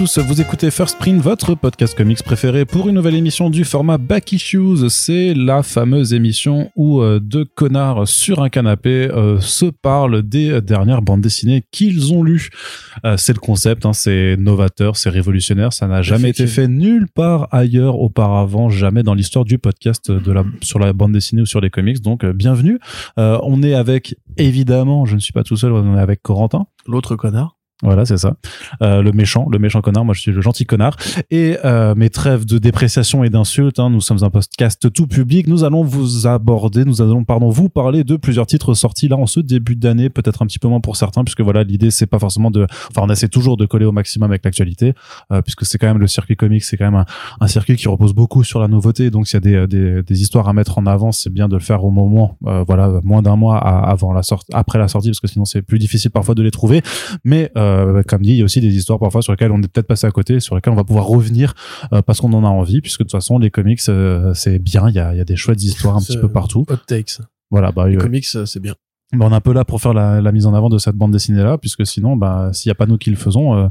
tous, vous écoutez First Print, votre podcast comics préféré pour une nouvelle émission du format Back Issues. C'est la fameuse émission où euh, deux connards sur un canapé euh, se parlent des dernières bandes dessinées qu'ils ont lues. Euh, c'est le concept, hein, c'est novateur, c'est révolutionnaire, ça n'a jamais été fait nulle part ailleurs auparavant, jamais dans l'histoire du podcast de la, sur la bande dessinée ou sur les comics. Donc euh, bienvenue. Euh, on est avec, évidemment, je ne suis pas tout seul, on est avec Corentin. L'autre connard. Voilà, c'est ça. Euh, le méchant, le méchant connard. Moi, je suis le gentil connard. Et euh, mes trêves de dépréciation et d'insultes. Hein, nous sommes un podcast tout public. Nous allons vous aborder, nous allons pardon vous parler de plusieurs titres sortis là en ce début d'année, peut-être un petit peu moins pour certains, puisque voilà, l'idée c'est pas forcément de, enfin, on essaie toujours de coller au maximum avec l'actualité, euh, puisque c'est quand même le circuit comics, c'est quand même un, circuit qui repose beaucoup sur la nouveauté. Donc, s'il y a des, des, des, histoires à mettre en avant, c'est bien de le faire au moment, euh, voilà, moins d'un mois avant la sortie, après la sortie, parce que sinon c'est plus difficile parfois de les trouver. Mais euh, comme dit, il y a aussi des histoires parfois sur lesquelles on est peut-être passé à côté, sur lesquelles on va pouvoir revenir euh, parce qu'on en a envie, puisque de toute façon les comics euh, c'est bien, il y a, il y a des chouettes histoires un petit peu partout. Hot takes. Voilà, bah, les euh, comics c'est bien. bah, on est un peu là pour faire la, la mise en avant de cette bande dessinée là, puisque sinon, bah, s'il y a pas nous qui le faisons, euh,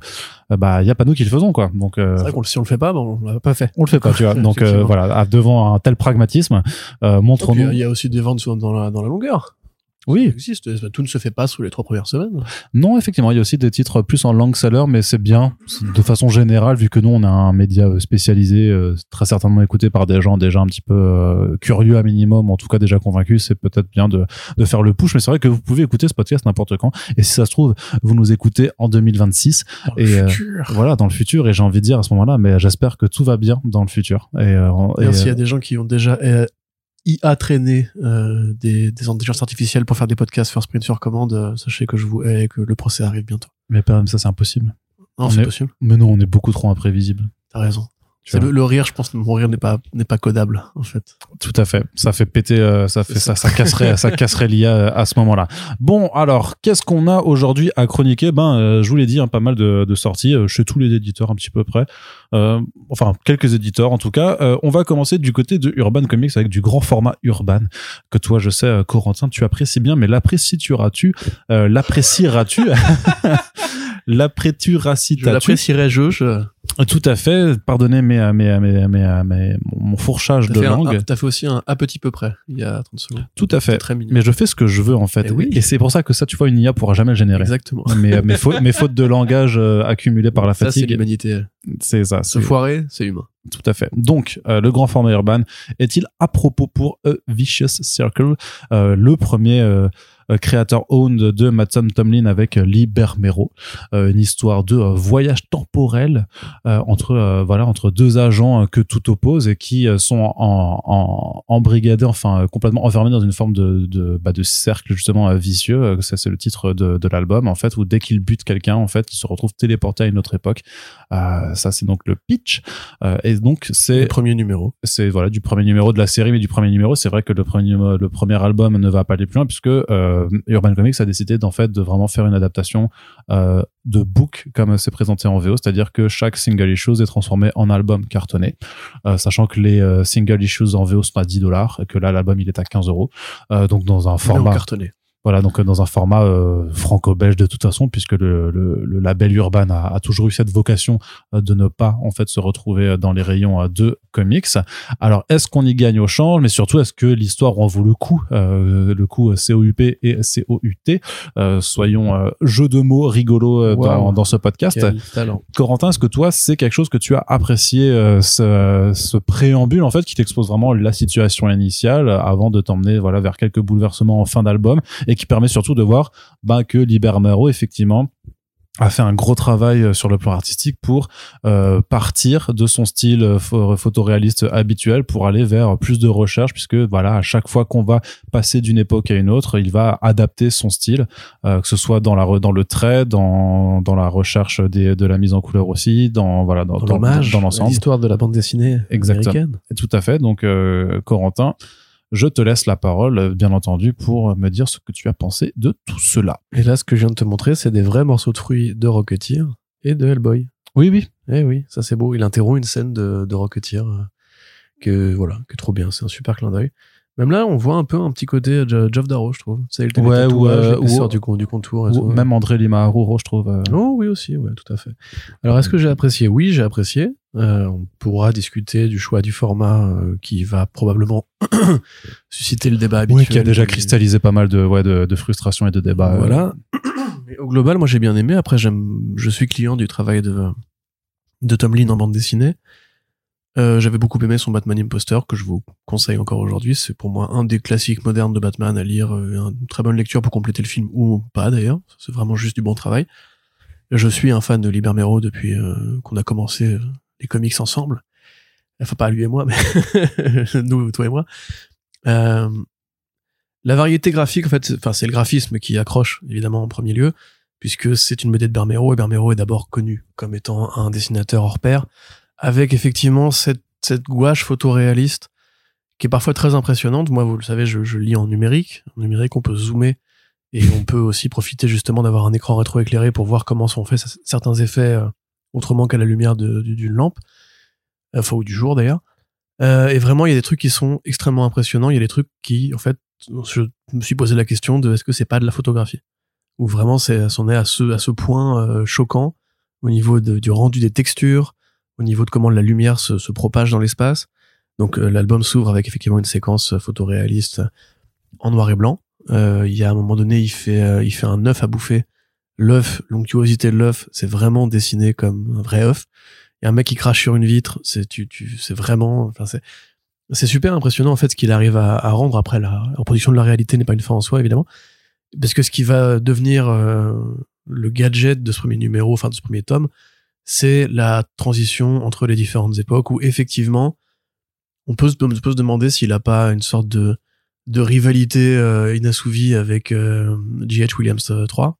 bah, il y a pas nous qui le faisons, quoi. Donc, euh, C'est vrai qu'on si on le fait pas, bon, on l'a pas fait. on le fait pas, tu vois. Donc, euh, voilà, devant un tel pragmatisme, euh, montrons-nous. Il y a aussi des ventes dans la, dans la longueur. Ça Oui, existe. Tout ne se fait pas sous les trois premières semaines. Non, effectivement, il y a aussi des titres plus en long seller, mais c'est bien de façon générale, vu que nous, on a un média euh, spécialisé, euh, très certainement écouté par des gens déjà un petit peu euh, curieux à minimum, en tout cas déjà convaincus, c'est peut-être bien de, de faire le push, mais c'est vrai que vous pouvez écouter ce podcast n'importe quand, et si ça se trouve, vous nous écoutez en 2026, Dans le Et, euh, futur. voilà, dans le futur, et j'ai envie de dire à ce moment-là, mais j'espère que tout va bien dans le futur. Et, euh, et, Et s'il y a des gens qui ont déjà IA traîné euh, des, des intelligences artificielles pour faire des podcasts first print sur commande, euh, sachez que je vous hais et que le procès arrive bientôt. mais pas- ça, c'est impossible. Non, On c'est est- possible. Mais non, on est beaucoup trop imprévisible. T'as raison. C'est le, le rire, je pense, mon rire n'est pas n'est pas codable en fait. Tout à fait. Ça fait péter, euh, ça fait ça, ça casserait, ça casserait l'IA euh, à ce moment-là. Bon, alors, qu'est-ce qu'on a aujourd'hui à chroniquer? Ben, euh, je vous l'ai dit, hein, pas mal de, de sorties euh, chez tous les éditeurs, un petit peu près. Euh, enfin, quelques éditeurs en tout cas. Euh, on va commencer du côté de Urban Comics avec du grand format Urban que toi, je sais, Corentin, tu apprécies bien, mais l'apprécieras-tu euh, L'apprécieras-tu? Je L'appréturacitas-tu l'apprécierais je. je Tout à fait. Pardonnez mes, mes, mes, mes, mes- mon fourchage de langue. t'as fait aussi un à petit peu près il y a 30 secondes. Tout à fait. Très mignon. Mais je fais ce que je veux en fait. Eh oui. Et c'est pour ça que ça, tu vois, une IA pourra jamais le générer. Exactement. Mais mes, fautes, mes fautes de langage euh, accumulées par la Ça, c'est fatigue, l'humanité. c'est ça. Se foirer, c'est humain. Tout à fait. Donc, euh, le grand format urbain est-il à propos pour A Vicious Circle, euh, le premier euh, euh, créateur owned de Matson Tomlin avec euh, Lee Bermero, euh, une histoire de euh, voyage temporel euh, entre euh, voilà entre deux agents euh, que tout oppose et qui euh, sont en, en, embrigadés, enfin euh, complètement enfermés dans une forme de de, bah, de cercle justement euh, vicieux. Euh, ça c'est le titre de, de l'album en fait où dès qu'ils butent quelqu'un en fait, ils se retrouvent téléportés à une autre époque. Euh, ça c'est donc le pitch. Euh, et donc c'est Le premier numéro. c'est voilà du premier numéro de la série mais du premier numéro c'est vrai que le premier le premier album ne va pas aller plus loin puisque euh, Urban Comics a décidé d'en fait de vraiment faire une adaptation euh, de book comme c'est présenté en VO c'est-à-dire que chaque single issue est transformé en album cartonné euh, sachant que les euh, single issues en VO sont à 10 dollars et que là l'album il est à 15 euros Euh, donc dans un Format format cartonné. Voilà, donc euh, dans un format euh, franco-belge de toute façon, puisque le, le, le label Urban a, a toujours eu cette vocation euh, de ne pas en fait se retrouver dans les rayons de comics. Alors, est-ce qu'on y gagne au change, mais surtout est-ce que l'histoire en vaut le coup, euh, le coup COUP et COUT euh, Soyons jeux de mots rigolos euh, dans, ce podcast. Corentin, est-ce que toi, c'est quelque chose que tu as apprécié, ce, ce préambule en fait, qui t'expose vraiment la situation initiale avant de t'emmener voilà vers quelques bouleversements en fin d'album et qui permet surtout de voir bah, que Libermero effectivement a fait un gros travail euh, sur le plan artistique pour euh, partir de son style euh, pho- photoréaliste habituel pour aller vers plus de recherche puisque voilà à chaque fois qu'on va passer d'une époque à une autre il va adapter son style euh, que ce soit dans la dans le trait dans dans la recherche des, de la mise en couleur aussi dans voilà dans, l'ensemble l'histoire de la bande dessinée Exactement. américaine. tout à fait donc euh, Corentin je te laisse la parole, bien entendu, pour me dire ce que tu as pensé de tout cela. Et là, ce que je viens de te montrer, c'est des vrais morceaux de fruits de Rocketeer et de Hellboy. Oui, oui. Eh oui, ça c'est beau. Il interrompt une scène de, de Rocketeer euh, que voilà, que trop bien. C'est un super clin d'œil. Même là, on voit un peu un petit côté Jo- Geoff Darrow, je trouve. C'est le Ouais, ou, euh, ou- du, du contour. et Ou tout, ouais. Même André Lima je trouve. euh, Oh oui aussi, ouais, tout à fait. Alors est-ce que j'ai apprécié? Oui, j'ai apprécié. Euh, on pourra discuter du choix du format euh, qui va probablement susciter le débat habituel. Oui, qui a déjà cristallisé pas mal de, ouais, de, de frustration et de débats. euh, Voilà. Mais au global, moi j'ai bien aimé. Après, j'aime, je suis client du travail de de Tom Lin en bande dessinée. Euh, J'avais beaucoup aimé son Batman Imposter que je vous conseille encore aujourd'hui. C'est pour moi un des classiques modernes de Batman à lire, euh, une très bonne lecture pour compléter le film ou pas d'ailleurs. C'est vraiment juste du bon travail. Je suis un fan de Liber Mero depuis euh, qu'on a commencé les comics ensemble. Enfin pas lui et moi, mais nous, toi et moi. Euh, la variété graphique, en fait, enfin c'est le graphisme qui accroche évidemment en premier lieu, puisque c'est une BD de Bermero et Bermero est d'abord connu comme étant un dessinateur hors pair, avec effectivement cette, cette gouache photoréaliste qui est parfois très impressionnante. Moi, vous le savez, je, je lis en numérique. En numérique, on peut zoomer et on peut aussi profiter justement d'avoir un écran rétroéclairé pour voir comment sont faits certains effets euh, autrement qu'à la lumière d'une lampe, enfin ou du jour d'ailleurs. Euh, et vraiment, il y a des trucs qui sont extrêmement impressionnants. Il y a des trucs qui, en fait, je me suis posé la question de est-ce que c'est pas de la photographie? Ou vraiment c'est c'en est à ce à ce point euh, choquant au niveau du rendu des textures, au niveau de comment la lumière se, se propage dans l'espace. Donc euh, l'album s'ouvre avec effectivement une séquence photoréaliste en noir et blanc. Euh, Il y a un moment donné, il fait euh, il fait un œuf à bouffer. L'œuf, l'onctuosité de l'œuf, c'est vraiment dessiné comme un vrai œuf. Il y a un mec qui crache sur une vitre, c'est tu tu c'est vraiment enfin c'est c'est super impressionnant en fait ce qu'il arrive à, à rendre après la en production de la réalité n'est pas une fin en soi évidemment parce que ce qui va devenir euh, le gadget de ce premier numéro enfin de ce premier tome c'est la transition entre les différentes époques où effectivement on peut se, on peut se demander s'il a pas une sorte de de rivalité euh, inassouvie avec euh, J.H. Williams euh, 3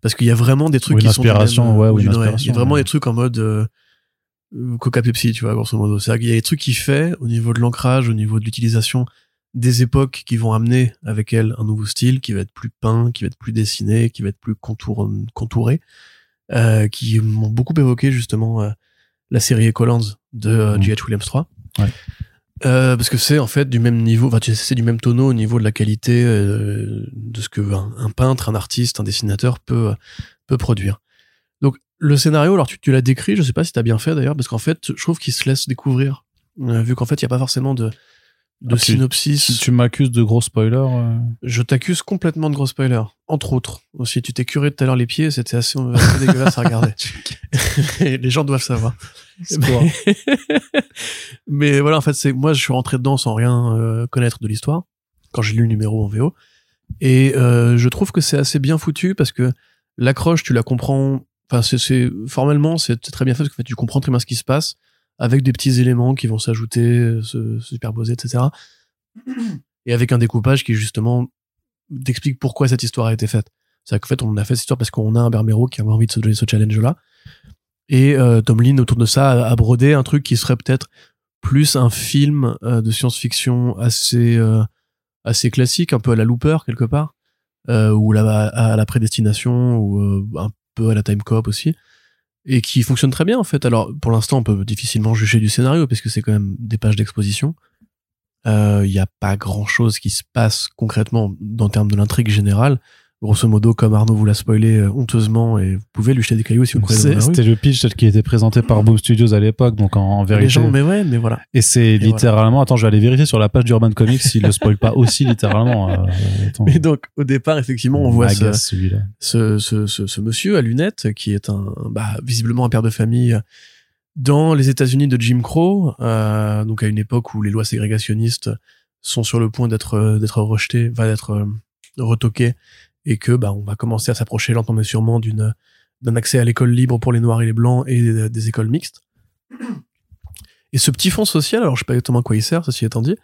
parce qu'il y a vraiment des trucs Ou une qui sont inspiration, même, ouais, euh, ou une du- Il y inspiration, a vraiment ouais. des trucs en mode euh, euh, Coca Pepsi, tu vois, grosso modo. C'est-à-dire qu'il y a des trucs qu'il fait au niveau de l'ancrage, au niveau de l'utilisation des époques qui vont amener avec elle un nouveau style qui va être plus peint, qui va être plus dessiné, qui va être plus contour, contouré, euh, qui m'ont beaucoup évoqué justement euh, la série Echolands de euh, Mhm. J.H. Williams 3. Ouais. Euh, parce que c'est en fait du même niveau, enfin c'est du même tonneau au niveau de la qualité euh, de ce que un, un peintre, un artiste, un dessinateur peut peut produire. Donc le scénario, alors tu, tu l'as décrit, je sais pas si t'as bien fait d'ailleurs, parce qu'en fait je trouve qu'il se laisse découvrir, euh, vu qu'en fait il y a pas forcément de de Ah, tu- synopsis. Si tu m'accuses de gros spoilers. euh, Je t'accuse complètement de gros spoilers, entre autres. Aussi, tu t'es curé tout à l'heure les pieds, c'était assez, assez dégueulasse à regarder. Les gens doivent savoir. Spoil. Mais voilà, en fait, c'est moi, je suis rentré dedans sans rien euh, connaître de l'histoire quand j'ai lu le numéro en VO. Et euh, je trouve que c'est assez bien foutu parce que l'accroche, tu la comprends. Enfin, c'est- c'est formellement, c'est très bien fait parce que en fait, tu comprends très bien ce qui se passe avec des petits éléments qui vont s'ajouter, euh, se, se superposer, etc. Et avec un découpage qui justement t'explique pourquoi cette histoire a été faite. C'est-à-dire qu'en fait, on a fait cette histoire parce qu'on a un Bermero qui avait envie de se donner ce challenge-là. Et euh, Tom Lin, autour de ça, a, a brodé un truc qui serait peut-être plus un film euh, de science-fiction assez euh, assez classique, un peu à la Looper quelque part, euh, ou la, à la prédestination, ou un peu à la Time Cop aussi, et qui fonctionne très bien en fait. Alors pour l'instant, on peut difficilement juger du scénario parce que c'est quand même des pages d'exposition. Il n'y a pas grand-chose qui se passe concrètement dans termes de l'intrigue générale. Grosso modo, comme Arnaud vous l'a spoilé euh, honteusement, et vous pouvez lui jeter des cailloux si vous le croisez. C'était le pitch tel qui était présenté par Boom Studios à l'époque, donc en, en vérité. Les gens, mais ouais, mais voilà. Et c'est voilà. littéralement. Attends, je vais aller vérifier sur la page d'Urban Comics s'il le spoil pas aussi littéralement. euh. Mais donc, au départ, effectivement, on voit ce, monsieur à lunettes qui est un bah, visiblement un père de famille dans les États-Unis de Jim Crow, euh, donc à une époque où les lois ségrégationnistes sont sur le point d'être d'être rejetées, va d'être retoquées, et que bah on va commencer à s'approcher lentement mais sûrement d'une d'un accès à l'école libre pour les noirs et les blancs et des, écoles mixtes. Et ce petit fonds social, alors je sais pas exactement à quoi il sert, ceci étant dit,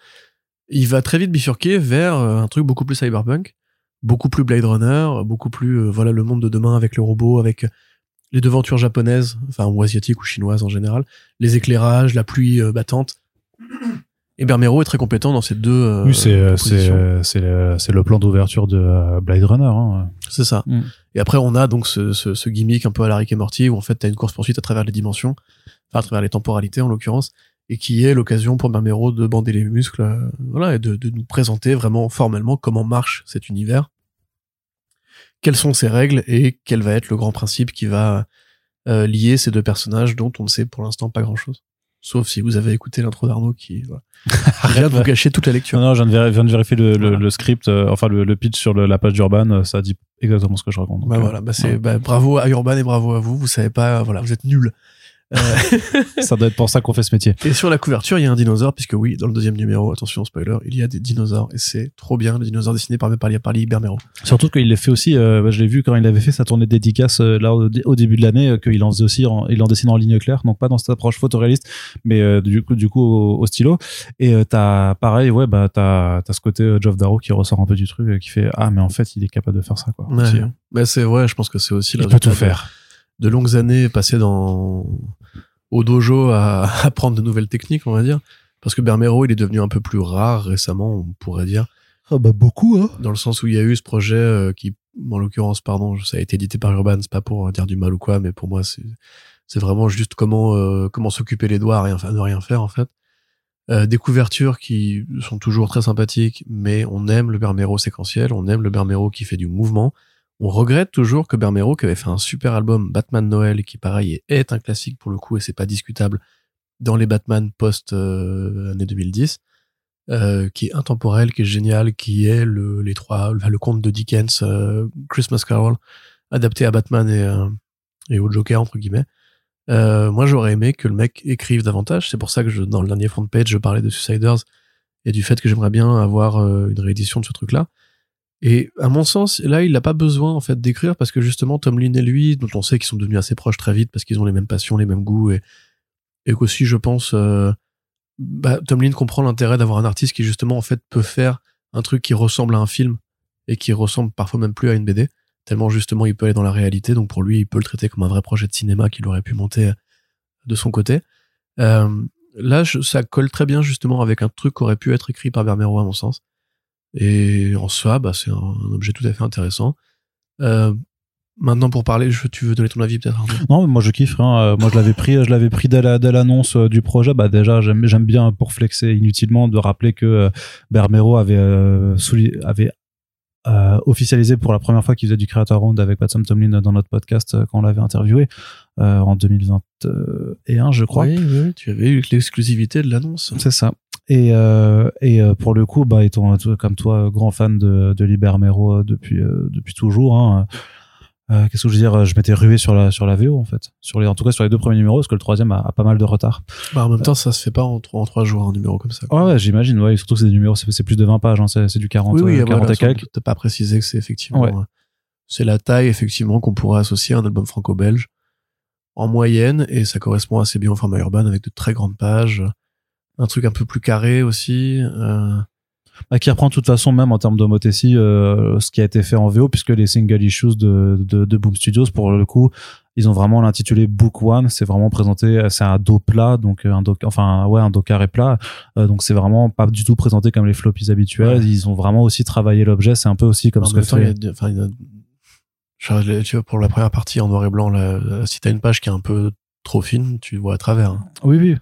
il va très vite bifurquer vers euh, un truc beaucoup plus cyberpunk, beaucoup plus Blade Runner, beaucoup plus euh, voilà le monde de demain avec le robot, avec les devantures japonaises, enfin ou asiatiques ou chinoises en général, les éclairages, la pluie euh, battante. Et Bermero est très compétent dans ces deux. euh, Oui, c'est euh, c'est euh, c'est le, c'est le plan d'ouverture de Blade Runner. Hein. C'est ça. Mm. Et après, on a donc ce, ce, ce gimmick un peu à la Rick et Morty où en fait, t'as une course poursuite à travers les dimensions, enfin à travers les temporalités en l'occurrence, et qui est l'occasion pour Barbero de bander les muscles, euh, voilà, et de, de nous présenter vraiment formellement comment marche cet univers, quelles sont ses règles et quel va être le grand principe qui va euh, lier ces deux personnages dont on ne sait pour l'instant pas grand-chose. Sauf si vous avez écouté l'intro d'Arnaud qui voilà, rien de vous gâcher toute la lecture. Non, non, je viens de, vér- viens de vérifier le, le- Voilà. le script, euh, enfin le, le pitch sur la page d'Urban, euh, ça dit exactement ce que je raconte. Donc, Bah euh, voilà, bah c'est ouais. bah, bravo à Urban et bravo à vous. Vous savez pas, voilà, vous êtes nuls. Euh, ça doit être pour ça qu'on fait ce métier. et sur la couverture, il y a un dinosaure, puisque oui, dans le deuxième numéro, attention spoiler, il y a des dinosaures et c'est trop bien, les dinosaures dessinés par par, par Bermero. Surtout qu'il l'a fait aussi, euh, bah, je l'ai vu quand il avait fait sa tournée de dédicace euh, là au, au début de l'année, euh, qu'il en faisait aussi, en, il en dessinait en ligne claire, donc pas dans cette approche photoréaliste, mais euh, du coup, du coup au, au stylo. Et euh, t'as pareil, ouais, bah t'as as ce côté euh, Geoff Darrow qui ressort un peu du truc, euh, qui fait ah mais en fait il est capable de faire ça quoi. Ouais. Aussi, hein. Mais c'est vrai, je pense que c'est aussi Il peut tout faire. De longues années passées dans au dojo à apprendre de nouvelles techniques, on va dire. Parce que Bermero, il est devenu un peu plus rare récemment, on pourrait dire, Ah bah beaucoup hein. dans le sens où il y a eu ce projet euh, qui, en l'occurrence, pardon, ça a été édité par Urban, c'est pas pour dire du mal ou quoi, mais pour moi, c'est c'est vraiment juste comment euh, comment s'occuper les doigts à rien ne rien faire en fait. Euh, des couvertures qui sont toujours très sympathiques, mais on aime le Bermero séquentiel, on aime le Bermero qui fait du mouvement. On regrette toujours que Bermero, qui avait fait un super album Batman Noël, qui pareil est, un classique pour le coup et c'est pas discutable dans les Batman post euh, année 2010, euh, qui est intemporel, qui est génial, qui est le les trois le, conte de Dickens, euh, Christmas Carol, adapté à Batman et euh, et au Joker entre guillemets. Euh, moi, j'aurais aimé que le mec écrive davantage. C'est pour ça que je, dans le dernier front page, je parlais de Suiciders et du fait que j'aimerais bien avoir une réédition de ce truc-là. Et à mon sens, là, il n'a pas besoin en fait d'écrire parce que justement, Tomlin et lui, dont on sait qu'ils sont devenus assez proches très vite parce qu'ils ont les mêmes passions, les mêmes goûts et, et qu'aussi, je pense, euh, bah, Tomlin comprend l'intérêt d'avoir un artiste qui justement en fait peut faire un truc qui ressemble à un film et qui ressemble parfois même plus à une BD tellement justement il peut aller dans la réalité. Donc pour lui il peut le traiter comme un vrai projet de cinéma qu'il aurait pu monter de son côté. Euh, là ça colle très bien justement avec un truc qui aurait pu être écrit par Bermero à mon sens et en soi bah, c'est un, un objet tout à fait intéressant euh, maintenant pour parler je, tu veux donner ton avis peut-être Non, moi je kiffe. Hein. Euh, Moi je l'avais pris, je l'avais pris dès la- dès l'annonce euh, du projet. Bah déjà j'aime bien pour flexer inutilement de rappeler que Bermero avait euh, euh, officialisé pour la première fois qu'il faisait du Creator Round avec Pat Tomlin dans notre podcast quand on l'avait interviewé euh, en 2021 je crois. oui, oui, tu avais eu l'exclusivité de l'annonce C'est ça. Et, euh, et euh, pour le coup, bah, étant comme toi grand fan de, de Libermero depuis euh, depuis toujours, hein, euh, qu'est-ce que je veux dire Je m'étais rué sur la sur la VO en fait, sur les en tout cas sur les deux premiers numéros, parce que le troisième a, a pas mal de retard. bah, en même temps ça se fait pas en trois, en trois jours un numéro comme ça quoi. Ouais, ouais, j'imagine. Ouais, surtout que c'est des numéros, c'est plus de 20 pages, hein, c'est du 40, oui, oui, euh, 40 voilà, quelques. T'as pas précisé que c'est effectivement, Ouais. euh, c'est la taille effectivement qu'on pourrait associer à un album franco-belge en moyenne et ça correspond assez bien au format urbain avec de très grandes pages, un truc un peu plus carré aussi. euh, Bah, qui reprend de toute façon même en termes d'homothétie euh, ce qui a été fait en VO puisque les single issues de, de, de Boom Studios pour le coup ils ont vraiment l'intitulé Book One c'est vraiment présenté c'est un dos plat donc euh, un dos enfin ouais un dos carré plat Euh, donc c'est vraiment pas du tout présenté comme les floppies habituels Ouais. ils ont vraiment aussi travaillé l'objet c'est un peu aussi comme en ce que temps, il y fait a des- enfin, il y a- je- tu vois, pour la première partie en noir et blanc, là, là, si t'as une page qui est un peu trop fine, tu vois à travers. hein. oui oui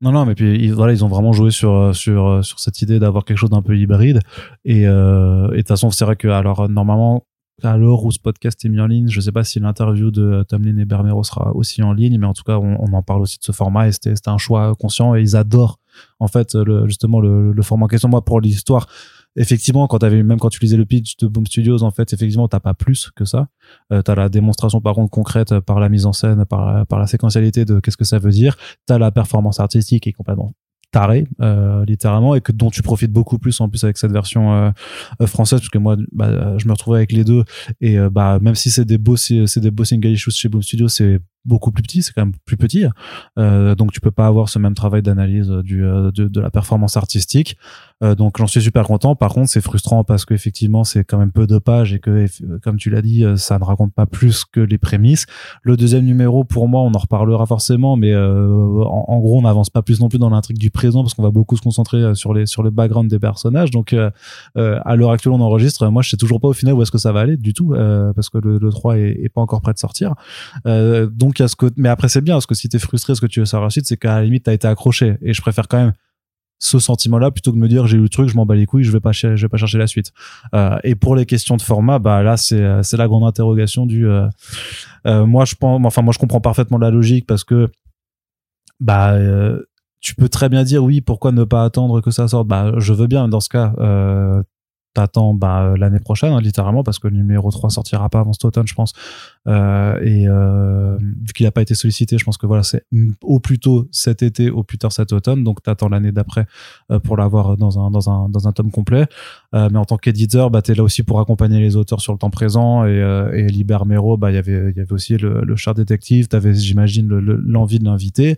non non mais puis ils, voilà ils ont vraiment joué sur euh, sur euh, sur cette idée d'avoir quelque chose d'un peu hybride et euh, de toute façon c'est vrai que alors euh, normalement à l'heure où ce podcast est mis en ligne, je sais pas si l'interview de Tomlin et Bermero sera aussi en ligne, mais en tout cas, on, en parle aussi de ce format et c'était c'était un choix conscient et ils adorent en fait le, justement le, le format en question. Moi, pour l'histoire, effectivement, quand t'avais même quand tu lisais le pitch de Boom Studios, en fait, effectivement, t'as pas plus que ça. Euh, t'as la démonstration par contre concrète euh, par la mise en scène, par par la séquentialité de qu'est-ce que ça veut dire. T'as la performance artistique qui est complètement tarée, euh, littéralement, et que dont tu profites beaucoup plus en plus avec cette version euh, euh, française, parce que moi, bah, euh, je me retrouvais avec les deux, et bah même si c'est des beaux, c'est des beaux single chez Boom Studio, c'est beaucoup plus petit, c'est quand même plus petit, euh, donc tu peux pas avoir ce même travail d'analyse euh, du euh, de, la performance artistique. Donc j'en suis super content. Par contre, c'est frustrant parce qu'effectivement, c'est quand même peu de pages et que, comme tu l'as dit, ça ne raconte pas plus que les prémices. Le deuxième numéro, pour moi, on en reparlera forcément, mais en, gros, on n'avance pas plus non plus dans l'intrigue du présent parce qu'on va beaucoup se concentrer sur les sur le background des personnages. Donc, à l'heure actuelle, on enregistre. Moi, je sais toujours pas au final où est-ce que ça va aller du tout parce que le, le 3 est, est, pas encore prêt de sortir. donc, mais après, c'est bien parce que si t'es frustré, ce que tu veux savoir ensuite, c'est qu'à la limite, t'as été accroché. Et je préfère quand même ce sentiment-là plutôt que de me dire j'ai eu le truc, je m'en bats les couilles, je vais pas vais pas chercher la suite. Euh, et pour les questions de format, bah là c'est euh, c'est la grande interrogation du. Euh, moi je pense, enfin moi je comprends parfaitement la logique parce que bah tu peux très bien dire oui pourquoi ne pas attendre que ça sorte? Bah je veux bien dans ce cas t'attends l'année prochaine hein, littéralement parce que le numéro 3 sortira pas avant cet automne je pense euh, et euh, vu qu'il n'a pas été sollicité je pense que voilà c'est au plus tôt cet été au plus tard cet automne. Donc t'attends l'année d'après euh, pour l'avoir dans un dans un dans un tome complet. Mais en tant qu'éditeur bah t'es là aussi pour accompagner les auteurs sur le temps présent. Et, et Liber Mero bah il y avait il y avait aussi le, le char détective. T'avais j'imagine l'envie de l'inviter.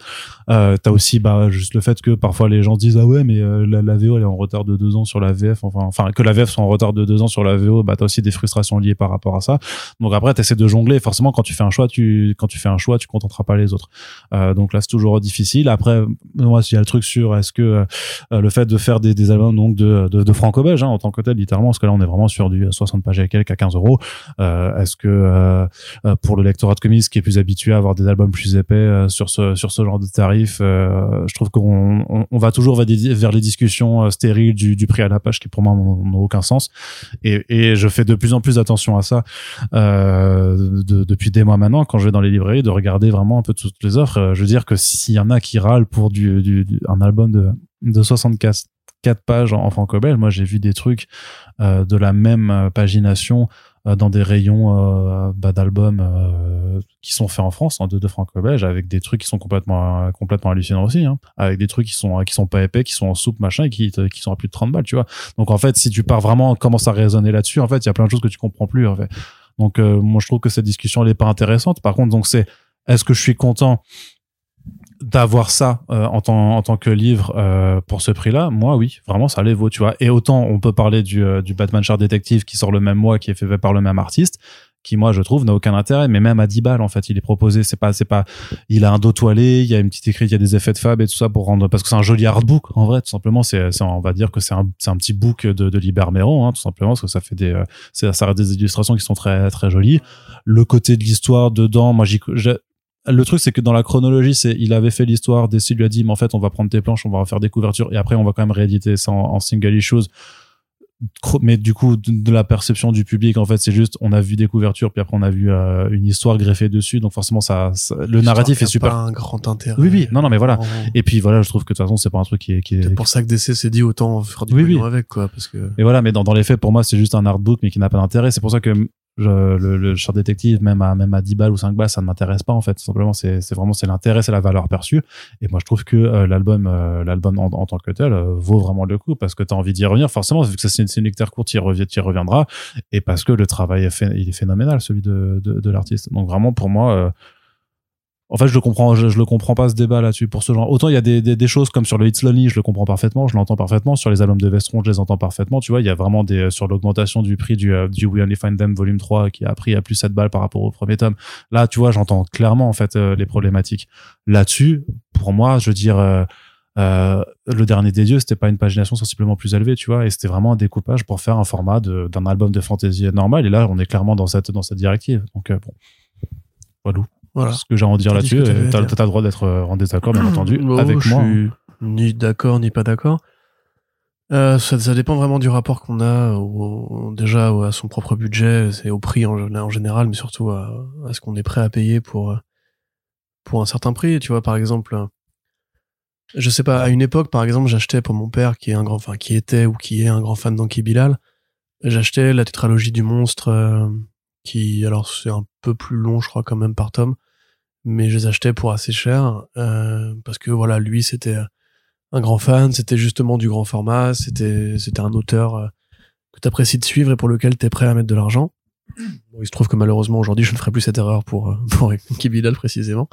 Euh, t'as aussi bah juste le fait que parfois les gens disent ah ouais mais la, VO est en retard de deux ans sur la VF enfin que la VF sont en retard de deux ans sur la VO, bah t'as aussi des frustrations liées par rapport à ça. Donc après, t'essaies de jongler. Forcément, quand tu fais un choix, tu quand tu fais un choix, tu contenteras pas les autres. Euh, donc là, c'est toujours difficile. Après, moi, il y a le truc sur est-ce que euh, le fait de faire des, albums donc de de, franco-belge hein, en tant que tel, littéralement, parce que là, on est vraiment sur du 60 pages et quelques à 15 euros. Euh, est-ce que pour le lectorat de comics qui est plus habitué à avoir des albums plus épais sur ce sur ce genre de tarif, je trouve qu'on on, va toujours vers les discussions stériles du, prix à la page qui pour moi n'ont aucun sens. Et, je fais de plus en plus attention à ça de, depuis des mois maintenant quand je vais dans les librairies de regarder vraiment un peu toutes les offres. Euh, je veux dire que s'il y en a qui râlent pour du, du, un album de, de 64 4 pages en, franco-belge, moi j'ai vu des trucs euh, de la même euh, pagination euh, dans des rayons euh, bah, d'albums euh, qui sont faits en France, en hein, de, de franco-belge, avec des trucs qui sont complètement complètement hallucinants aussi, hein, avec des trucs qui sont qui sont pas épais, qui sont en soupe machin et qui qui sont à plus de 30 balles, tu vois. Donc en fait, si tu pars vraiment commence à raisonner là-dessus, en fait, il y a plein de choses que tu comprends plus en fait. Donc moi je trouve que cette discussion elle est pas intéressante. Par contre, donc c'est est-ce que je suis content d'avoir ça euh, en, tant, en tant que livre euh, pour ce prix-là, moi oui, vraiment ça les vaut, tu vois. Et autant on peut parler du, euh, du Batman Char Detective qui sort le même mois, qui est fait par le même artiste, qui moi je trouve n'a aucun intérêt, mais même à 10 balles en fait, il est proposé, c'est pas, c'est pas, il a un dos toilé, il y a une petite écrite, il y a des effets de fab et tout ça pour rendre, parce que c'est un joli artbook en vrai, tout simplement, c'est, on va dire que c'est un, un petit book de, de Liber Mero, hein, tout simplement, parce que ça fait des, c'est, ça reste des illustrations qui sont très très jolies. Le côté de l'histoire dedans, moi j'y, le truc c'est que dans la chronologie c'est il avait fait l'histoire DC lui a dit mais en fait on va prendre tes planches on va refaire des couvertures et après on va quand même rééditer ça en, single issues mais du coup de, la perception du public en fait c'est juste on a vu des couvertures puis après on a vu euh, une histoire greffée dessus. Donc forcément ça, le narratif est super pas un grand intérêt. Oui oui. Non non mais voilà. Et puis voilà je trouve que de toute façon c'est pas un truc qui est, qui c'est pour ça que DC s'est dit autant faire du oui, avec quoi parce que et voilà mais dans, dans les faits pour moi c'est juste un artbook mais qui n'a pas d'intérêt. C'est pour ça que le, le char détective même à même à 10 balles ou 5 balles ça ne m'intéresse pas en fait. Simplement c'est c'est vraiment c'est l'intérêt c'est la valeur perçue. Et moi je trouve que euh, l'album euh, l'album en, tant que tel euh, vaut vraiment le coup parce que tu as envie d'y revenir. Forcément vu que c'est une, une lecture courte tu y, reviendras et parce que le travail est fait, il est phénoménal celui de de, de l'artiste. Donc vraiment pour moi en fait, je le comprends, je, le comprends pas ce débat là-dessus pour ce genre. Autant il y a des, des, des, choses comme sur le It's Lonely, je le comprends parfaitement, je l'entends parfaitement. Sur les albums de Vestron, je les entends parfaitement. Tu vois, il y a vraiment des sur l'augmentation du prix du, euh, du We Only Find Them volume 3 qui a pris à plus 7 balles par rapport au premier tome. Là, tu vois, j'entends clairement en fait euh, les problématiques. Là-dessus, pour moi, je veux dire. Euh, euh, le dernier des dieux, c'était pas une pagination sensiblement plus élevée, tu vois, et c'était vraiment un découpage pour faire un format d'un album de fantasy normal. Et là, on est clairement dans cette dans cette directive. Donc bon, voilà. Voilà. Ce que j'ai à en dire là-dessus. Euh, t'as as le droit d'être euh, en désaccord, bien entendu, oh, avec je moi. Suis ni d'accord, ni pas d'accord. Euh, ça, ça, dépend vraiment du rapport qu'on a, au, déjà à son propre budget, c'est au prix en, en, général, mais surtout à, à ce qu'on est prêt à payer pour pour un certain prix. Tu vois, par exemple, je sais pas, à une époque, par exemple, j'achetais pour mon père, qui est un grand, enfin, qui était ou qui est un grand fan d'Anki Bilal, j'achetais la tétralogie du monstre, euh, qui, alors c'est un peu plus long, je crois, quand même par tome, mais je les achetais pour assez cher euh, parce que voilà, lui c'était un grand fan, c'était justement du grand format, c'était c'était un auteur euh, que tu apprécies de suivre et pour lequel tu es prêt à mettre de l'argent. Bon, il se trouve que malheureusement aujourd'hui, je ne ferai plus cette erreur pour euh, pour Kibidal précisément.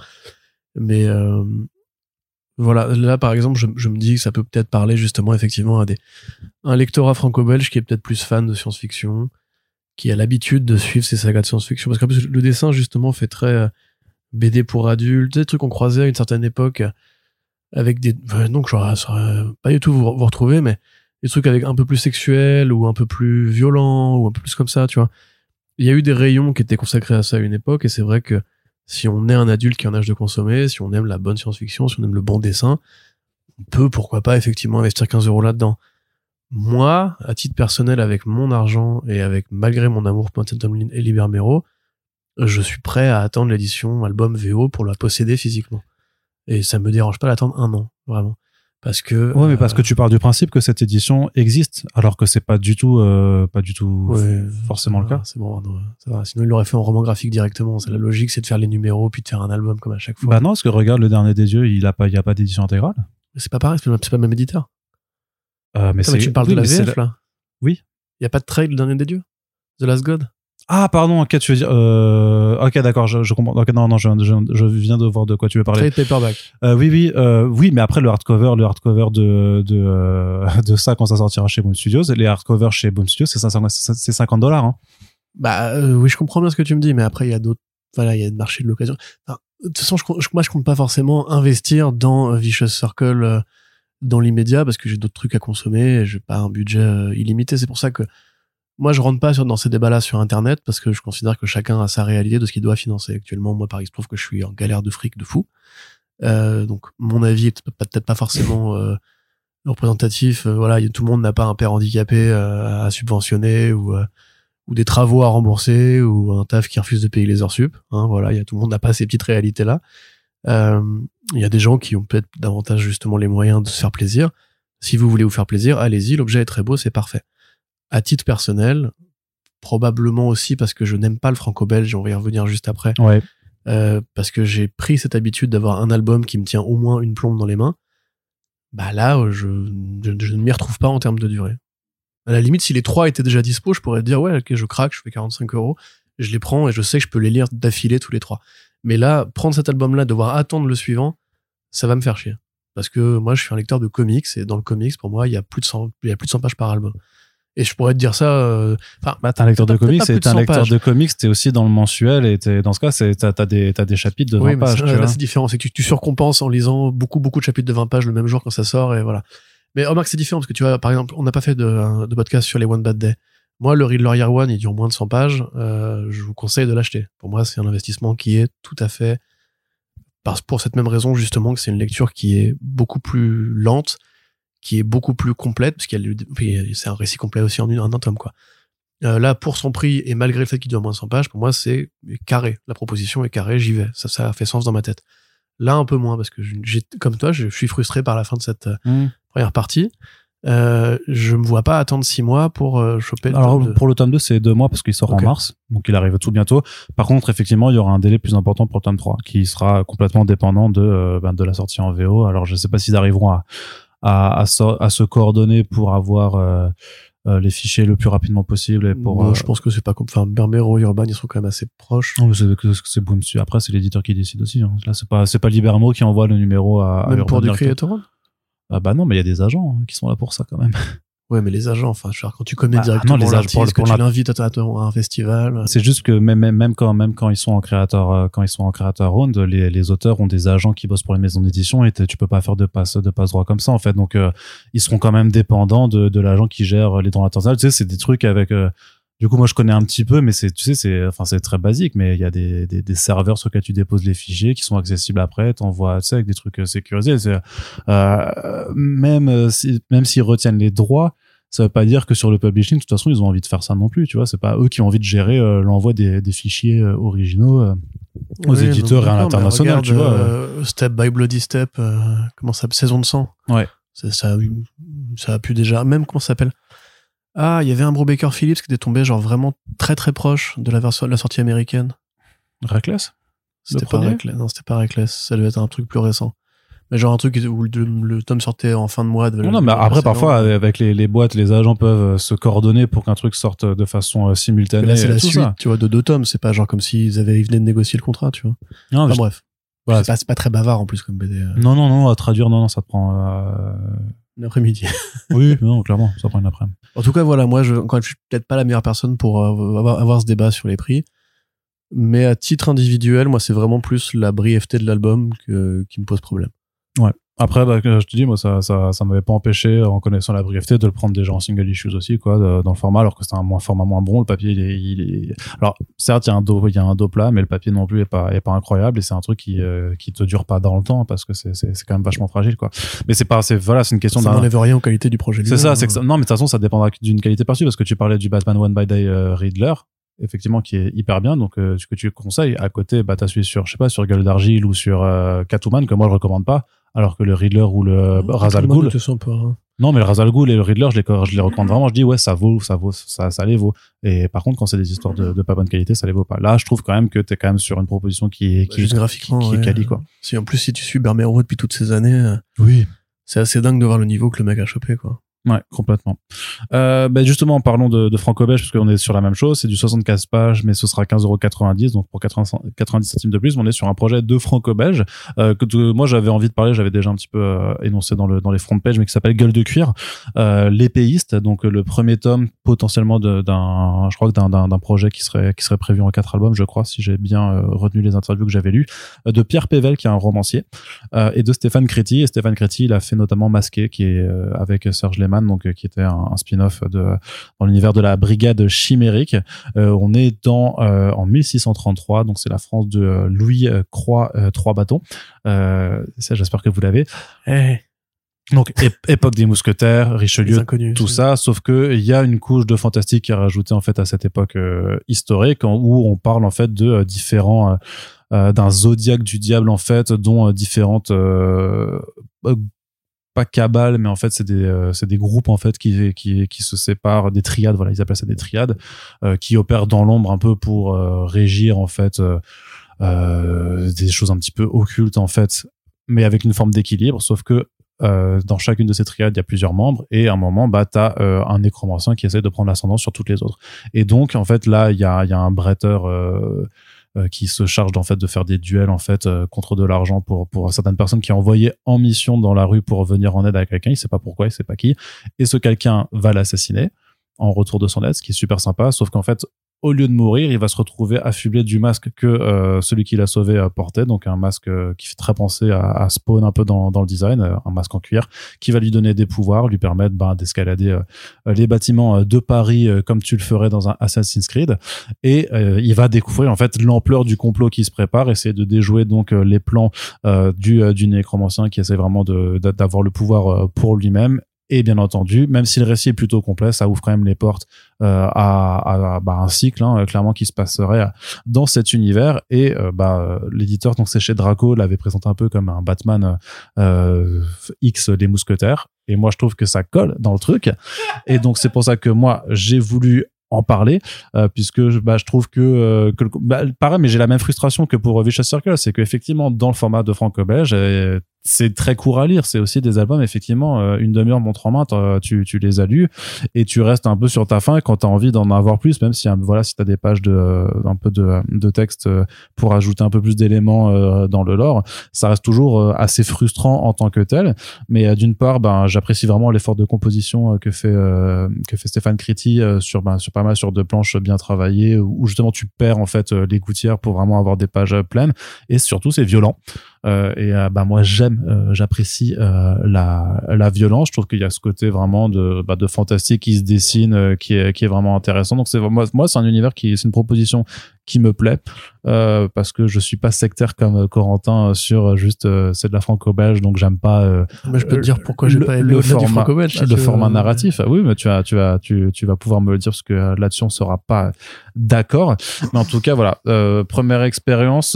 Mais voilà, là par exemple, je, je me dis que ça peut peut-être parler justement effectivement à des un lectorat franco-belge qui est peut-être plus fan de science-fiction, qui a l'habitude de suivre ces sagas de science-fiction, parce qu'en plus le dessin justement fait très euh, BD pour adultes, des trucs qu'on croisait à une certaine époque euh, avec des donc je saurais pas du tout vous, vous retrouver, mais des trucs avec un peu plus sexuels ou un peu plus violents ou un peu plus comme ça, tu vois. Il y a eu des rayons qui étaient consacrés à ça à une époque, et c'est vrai que si on est un adulte qui a un âge de consommer, si on aime la bonne science-fiction, si on aime le bon dessin, on peut, pourquoi pas, effectivement investir 15 euros là-dedans. Moi, à titre personnel, avec mon argent et avec, malgré mon amour pour Tom Lin et Liber Mero, je suis prêt à attendre l'édition album VO pour la posséder physiquement. Et ça me dérange pas d'attendre un an, vraiment. Parce que. Ouais, mais parce que tu pars du principe que cette édition existe, alors que c'est pas du tout, euh, pas du tout Ouais, forcément le cas. C'est bon, non, ça va. Sinon, il l'aurait fait en roman graphique directement. C'est la logique, c'est de faire les numéros puis de faire un album comme à chaque fois. Bah non, parce que regarde le dernier des dieux, il a pas, il y a pas d'édition intégrale. C'est pas pareil, c'est pas c'est pas le même éditeur. Euh, mais tu parles oui, de la VF, là Oui. Il y a pas de trade, le dernier des dieux? The Last God? Ah, pardon, ok, tu veux dire. Euh... Ok, d'accord, je, je comprends. Ok, non, non, je, je, je viens de voir de quoi tu veux parler. Trade paperback. Euh, oui, oui, euh, oui, mais après le hardcover, le hardcover de de, de ça quand ça sortira chez Boom Studios, les hardcovers chez Boom Studios, c'est 500 c'est 50 dollars. Hein. Bah oui, je comprends bien ce que tu me dis, mais après, il y a d'autres. Voilà, il y a le marché de l'occasion. Enfin, de toute façon, je, moi, je compte pas forcément investir dans Vicious Circle dans l'immédiat parce que j'ai d'autres trucs à consommer et j'ai pas un budget euh, illimité. C'est pour ça que moi, je rentre pas dans ces débats-là sur Internet parce que je considère que chacun a sa réalité de ce qu'il doit financer. Actuellement, moi, Paris, il se trouve que je suis en galère de fric de fou. Euh, donc, mon avis est peut- peut-être pas forcément euh, représentatif. Voilà, tout le monde n'a pas un père handicapé à subventionner ou ou des travaux à rembourser ou un taf qui refuse de payer les heures sup. Hein, voilà, tout le monde n'a pas ces petites réalités là. Il y a des gens qui ont peut-être davantage justement les moyens de se faire plaisir. Si vous voulez vous faire plaisir, allez-y. L'objet est très beau, c'est parfait. À titre personnel, probablement aussi parce que je n'aime pas le franco-belge, on va y revenir juste après, Ouais. euh, parce que j'ai pris cette habitude d'avoir un album qui me tient au moins une plombe dans les mains. Bah là, euh, je, je, je ne m'y retrouve pas en termes de durée. À la limite, si les trois étaient déjà dispo, je pourrais dire ouais, ok, je craque, je fais 45 euros, je les prends et je sais que je peux les lire d'affilée tous les trois. Mais là, prendre cet album-là, devoir attendre le suivant, ça va me faire chier. Parce que moi, je suis un lecteur de comics et dans le comics, pour moi, il y a plus de 100, il y a plus de 100 pages par album. Et je pourrais te dire ça, euh, Bah, t'es un lecteur de comics, t'es un 100 lecteur pages. de comics, t'es aussi dans le mensuel, et dans ce cas, c'est, t'as, des, chapitres de 20 oui, mais pages, c'est- tu là, vois. c'est différent. C'est que tu, tu surcompenses en lisant beaucoup, beaucoup de chapitres de 20 pages le même jour quand ça sort et voilà. Mais remarque, c'est différent parce que tu vois, par exemple, on n'a pas fait de, de podcast sur les One Bad Day. Moi, le Riddler One, il dure moins de 100 pages. Euh, je vous conseille de l'acheter. Pour moi, c'est un investissement qui est tout à fait, parce, pour cette même raison, justement, que c'est une lecture qui est beaucoup plus lente, qui est beaucoup plus complète, parce qu'il c'est un récit complet aussi en un tome, quoi. Euh, là, pour son prix, et malgré le fait qu'il dure moins de 100 pages, pour moi, c'est carré. La proposition est carrée, j'y vais. Ça, ça fait sens dans ma tête. Là, un peu moins, parce que comme toi, je suis frustré par la fin de cette euh, Mmh. première partie. Euh, je me vois pas attendre six mois pour euh, choper le Alors, tome pour le tome 2, c'est deux mois parce qu'il sort en mars. Donc, il arrive tout bientôt. Par contre, effectivement, il y aura un délai plus important pour le tome 3 qui sera complètement dépendant de, euh, ben, de la sortie en VO. Alors, je sais pas s'ils arriveront à, à, à, so- à se coordonner pour avoir, euh, les fichiers le plus rapidement possible et pour, Bon, euh, je pense que c'est pas comme, enfin, Berbero, Urban, ils sont quand même assez proches. Non, c'est que c'est Boom Studio. Après, c'est l'éditeur qui décide aussi. hein. Là, c'est pas, c'est pas Libermo qui envoie le numéro à, à Même Urban pour du Director. Ah bah non, mais il y a des agents hein, qui sont là pour ça quand même. Ouais, mais les agents, enfin, quand tu connais Ah, directement non, les agents, pour- que pour tu l'invites à, à un festival. C'est juste que même, même, même quand, même quand ils sont en créateur, euh, quand ils sont en créateur round, les, les auteurs ont des agents qui bossent pour les maisons d'édition et tu peux pas faire de passe, de passe droit comme ça, en fait. Donc, euh, ils seront quand même dépendants de, de l'agent qui gère les droits internationaux. Tu sais, c'est des trucs avec, euh, du coup, moi, je connais un petit peu, mais c'est, tu sais, c'est, enfin, c'est très basique, mais il y a des, des, des serveurs sur lesquels tu déposes les fichiers qui sont accessibles après, t'envoies, tu sais, avec des trucs euh, sécurisés. C'est, euh, même euh, si, même s'ils retiennent les droits, ça veut pas dire que sur le publishing, de toute façon, ils ont envie de faire ça non plus, tu vois. C'est pas eux qui ont envie de gérer euh, l'envoi des, des fichiers euh, originaux aux Oui, éditeurs et à l'international, tu vois. Step by Bloody Step, euh, comment ça s'appelle? Saison de sang. Ouais. Ça, ça, ça a pu déjà, même comment ça s'appelle? Ah, il y avait un Bro Baker Phillips qui était tombé genre vraiment très très proche de la version de la sortie américaine. Reckless? C'était pas Reckless. Non, c'était pas Reckless. Ça devait être un truc plus récent. Mais genre un truc où le, le tome sortait en fin de mois. De, Non, non, mais après, parfois, avec les, les boîtes, les agents peuvent euh, se coordonner pour qu'un truc sorte de façon euh, Mais simultanée. là, c'est la suite, ça. tu vois, de deux tomes. C'est pas genre comme s'ils avaient, ils venaient de négocier le contrat, tu vois. Non, mais Enfin, je- bref. Voilà. c'est pas, très bavard en plus comme BD. euh, Non, non, non, à traduire, non, non, ça te prend. euh, L'après-midi. Oui, non, clairement, ça prend une après-midi. En tout cas, voilà, moi, je, quand je suis peut-être pas la meilleure personne pour euh, avoir, avoir ce débat sur les prix, mais à titre individuel, moi, c'est vraiment plus la brièveté de l'album qui me pose problème. Après, bah, que je te dis, moi, ça, ça, ça m'avait pas empêché, en connaissant la brièveté, de le prendre déjà en single issues aussi, quoi, de- dans le format, alors que c'est un moins, format moins bon. Le papier, il est, il est... alors, certes, il y a un dos, il y a un dos plat, mais le papier non plus est pas, est pas incroyable et c'est un truc qui, euh, qui te dure pas dans le temps parce que c'est, c'est, c'est quand même vachement fragile, quoi. Mais c'est pas, c'est, voilà, c'est une question Ça d'un, n'enlève rien aux qualités du projet. C'est ça, c'est que hein. ça- non, mais de toute façon, ça dépendra d'une qualité perçue parce que tu parlais du Batman One by Day euh, Riddler, effectivement, qui est hyper bien, donc euh, ce que tu conseilles. À côté, bah t'as celui sur, je sais pas, sur Gueule d'argile ou sur euh, Catwoman que moi je recommande pas, alors que le Riddler ou le Razal tout le monde Ghul, pas, hein. non, mais le Razal Ghul et le Riddler, je les, je les recommande vraiment. Je dis ouais, ça vaut, ça vaut, ça, ça les vaut. Et par contre, quand c'est des histoires de, de pas bonne qualité, ça les vaut pas. Là, je trouve quand même que t'es quand même sur une proposition qui est, Bah, qui, juste graphiquement, qui, qui est quali, quoi. Si en plus, si tu suis Bermero depuis toutes ces années, euh, Oui. c'est assez dingue de voir le niveau que le mec a chopé, quoi. Ouais, complètement. Euh, ben justement, parlons de, de franco-belge, parce qu'on est sur la même chose. C'est du 75 pages, mais ce sera 15,90€, donc pour 80, 90 centimes de plus. On est sur un projet de franco-belge euh, que tu- moi j'avais envie de parler. J'avais déjà un petit peu euh, énoncé dans le dans les front pages, mais qui s'appelle Gueule de cuir, l'épéiste. Donc le premier tome potentiellement de- d'un, je crois d'un projet qui serait prévu en quatre albums, je crois, si j'ai bien retenu les interviews que j'avais lues, de Pierre Pével, qui est un romancier, et de Stéphane Créti. Et Stéphane Créti, il a fait notamment Masqué, qui est avec Serge Lehmann, donc euh, qui était un, un spin-off de dans l'univers de la brigade chimérique. Euh, on est dans euh, en 1633, donc c'est la France de Louis Croix trois bâtons. Ça, j'espère que vous l'avez. Eh, Donc ép- époque des mousquetaires, Richelieu, inconnus. tout ça, sauf que il y a une couche de fantastique qui est rajoutée en fait à cette époque euh, historique où on parle en fait de euh, différents euh, d'un zodiaque du diable en fait dont différentes pas cabales mais en fait c'est des euh, c'est des groupes en fait qui qui qui se séparent des triades voilà ils appellent ça des triades euh, qui opèrent dans l'ombre un peu pour euh, régir en fait des choses un petit peu occultes en fait mais avec une forme d'équilibre sauf que dans chacune de ces triades, il y a plusieurs membres, et à un moment, bah, tu as un nécromancien qui essaie de prendre l'ascendant sur toutes les autres. Et donc, en fait, là, il y a, y a un bretteur qui se charge en fait de faire des duels en fait euh, contre de l'argent pour pour certaines personnes qui est envoyé en mission dans la rue pour venir en aide à quelqu'un. Il sait pas pourquoi, il sait pas qui, et ce quelqu'un va l'assassiner en retour de son aide, ce qui est super sympa. Sauf qu'en fait, au lieu de mourir, il va se retrouver affublé du masque que euh, celui qui l'a sauvé euh, portait, donc un masque euh, qui fait très penser à, à Spawn un peu dans, dans le design, euh, un masque en cuir, qui va lui donner des pouvoirs, lui permettre ben, d'escalader les bâtiments de Paris comme tu le ferais dans un Assassin's Creed, et il va découvrir en fait l'ampleur du complot qui se prépare, essayer de déjouer donc les plans euh, du, du nécromancien qui essaie vraiment d'avoir le pouvoir pour lui-même. Et bien entendu, même si le récit est plutôt complet, ça ouvre quand même les portes euh, à, à- bah, un cycle hein, clairement qui se passerait euh, dans cet univers. Et euh, bah, l'éditeur, donc c'est chez Draco, l'avait présenté un peu comme un Batman euh, X les mousquetaires. Et moi, je trouve que ça colle dans le truc. Et donc c'est pour ça que moi, j'ai voulu en parler euh, puisque bah, je trouve que, euh, bah, pareil mais j'ai la même frustration que pour Vicious Circle c'est qu'effectivement dans le format de franco-belge euh, c'est très court à lire. C'est aussi des albums effectivement euh, une demi-heure montre en main tu, tu les as lus et tu restes un peu sur ta faim quand tu as envie d'en avoir plus même si hein, voilà si tu as des pages de euh, un peu de, de texte euh, pour ajouter un peu plus d'éléments euh, dans le lore ça reste toujours euh, assez frustrant en tant que tel. Mais euh, d'une part ben j'apprécie vraiment l'effort de composition euh, que fait euh, que fait Stéphane Critti euh, sur ben, sur pas mal sur deux planches bien travaillées où justement tu perds en fait euh, les gouttières pour vraiment avoir des pages euh, pleines. Et surtout c'est violent. euh, et euh, bah moi j'aime euh, j'apprécie euh, la la violence je trouve qu'il y a ce côté vraiment de bah, de fantastique qui se dessine euh, qui est qui est vraiment intéressant donc c'est moi moi c'est un univers qui c'est une proposition qui me plaît euh, parce que je suis pas sectaire comme euh, Corentin euh, sur euh, juste euh, c'est de la franco-belge donc j'aime pas euh, Mais je peux te dire pourquoi j'ai pas aimé le du format, franco-belge. si le format narratif. Ah Oui, mais tu vas, tu vas, tu, tu vas pouvoir me le dire parce que euh, là-dessus on sera pas d'accord. Mais en tout cas, voilà, euh, première expérience.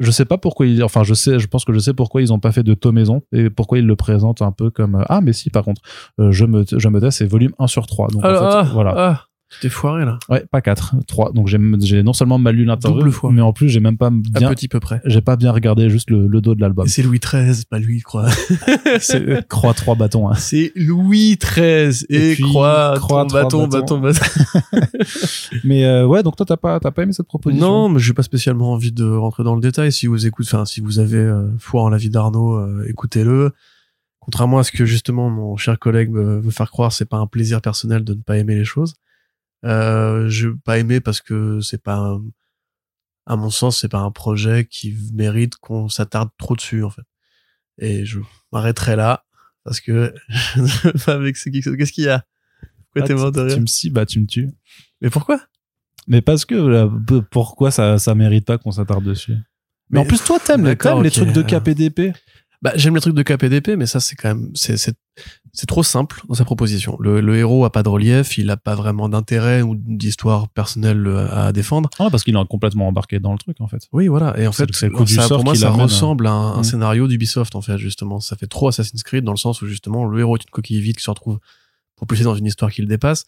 Je sais pas pourquoi ils, enfin, je sais, je pense que je sais pourquoi ils ont pas fait de tomaison et pourquoi ils le présentent un peu comme euh, ah, mais si, par contre, euh, je me, je me teste, c'est volume 1 sur 3. Donc, en Alors, fait, ah, voilà. ah, t'es foiré là. Ouais, pas 4, 3. Donc j'ai non seulement mal lu l'interview, mais en plus j'ai même pas bien petit peu près. j'ai pas bien regardé juste le, le dos de l'album. C'est Louis XIII, pas Louis, croix. C'est croix trois bâtons. Hein. C'est Louis XIII et, Et puis, croix, croix, bâton, bâtons. bâton, bâton. Mais euh, ouais, donc toi t'as pas t'as pas aimé cette proposition? Non, mais j'ai pas spécialement envie de rentrer dans le détail. Si vous écoutez, enfin, si vous avez euh, foi en la vie d'Arnaud, euh, écoutez-le. Contrairement à ce que justement mon cher collègue veut faire croire, c'est pas un plaisir personnel de ne pas aimer les choses. Euh, je pas aimé parce que c'est pas, un- à mon sens, c'est pas un projet qui mérite qu'on s'attarde trop dessus en fait. Et je m'arrêterai là parce que je pas que ce. Qu'est-ce qu'il y a? Pourquoi Ah, t'es mort de tu, rire? tu me si bah tu me tues. Mais pourquoi? Mais parce que pourquoi ça ça mérite pas qu'on s'attarde dessus? Mais, Mais- en plus toi t'aimes les, t'aimes les trucs de KPDP Bah, j'aime les trucs de KPDP, mais ça, c'est quand même, c'est, c'est, c'est trop simple dans sa proposition. Le, le héros a pas de relief, il a pas vraiment d'intérêt ou d'histoire personnelle euh, à défendre. Ah parce qu'il est complètement embarqué dans le truc en fait. Oui, voilà. Et en fait, le- le ça, pour moi, ça ressemble à un, un Mm. scénario d'Ubisoft, en fait, justement. Ça fait trop Assassin's Creed dans le sens où, justement, le héros est une coquille vide qui se retrouve propulsé dans une histoire qui le dépasse.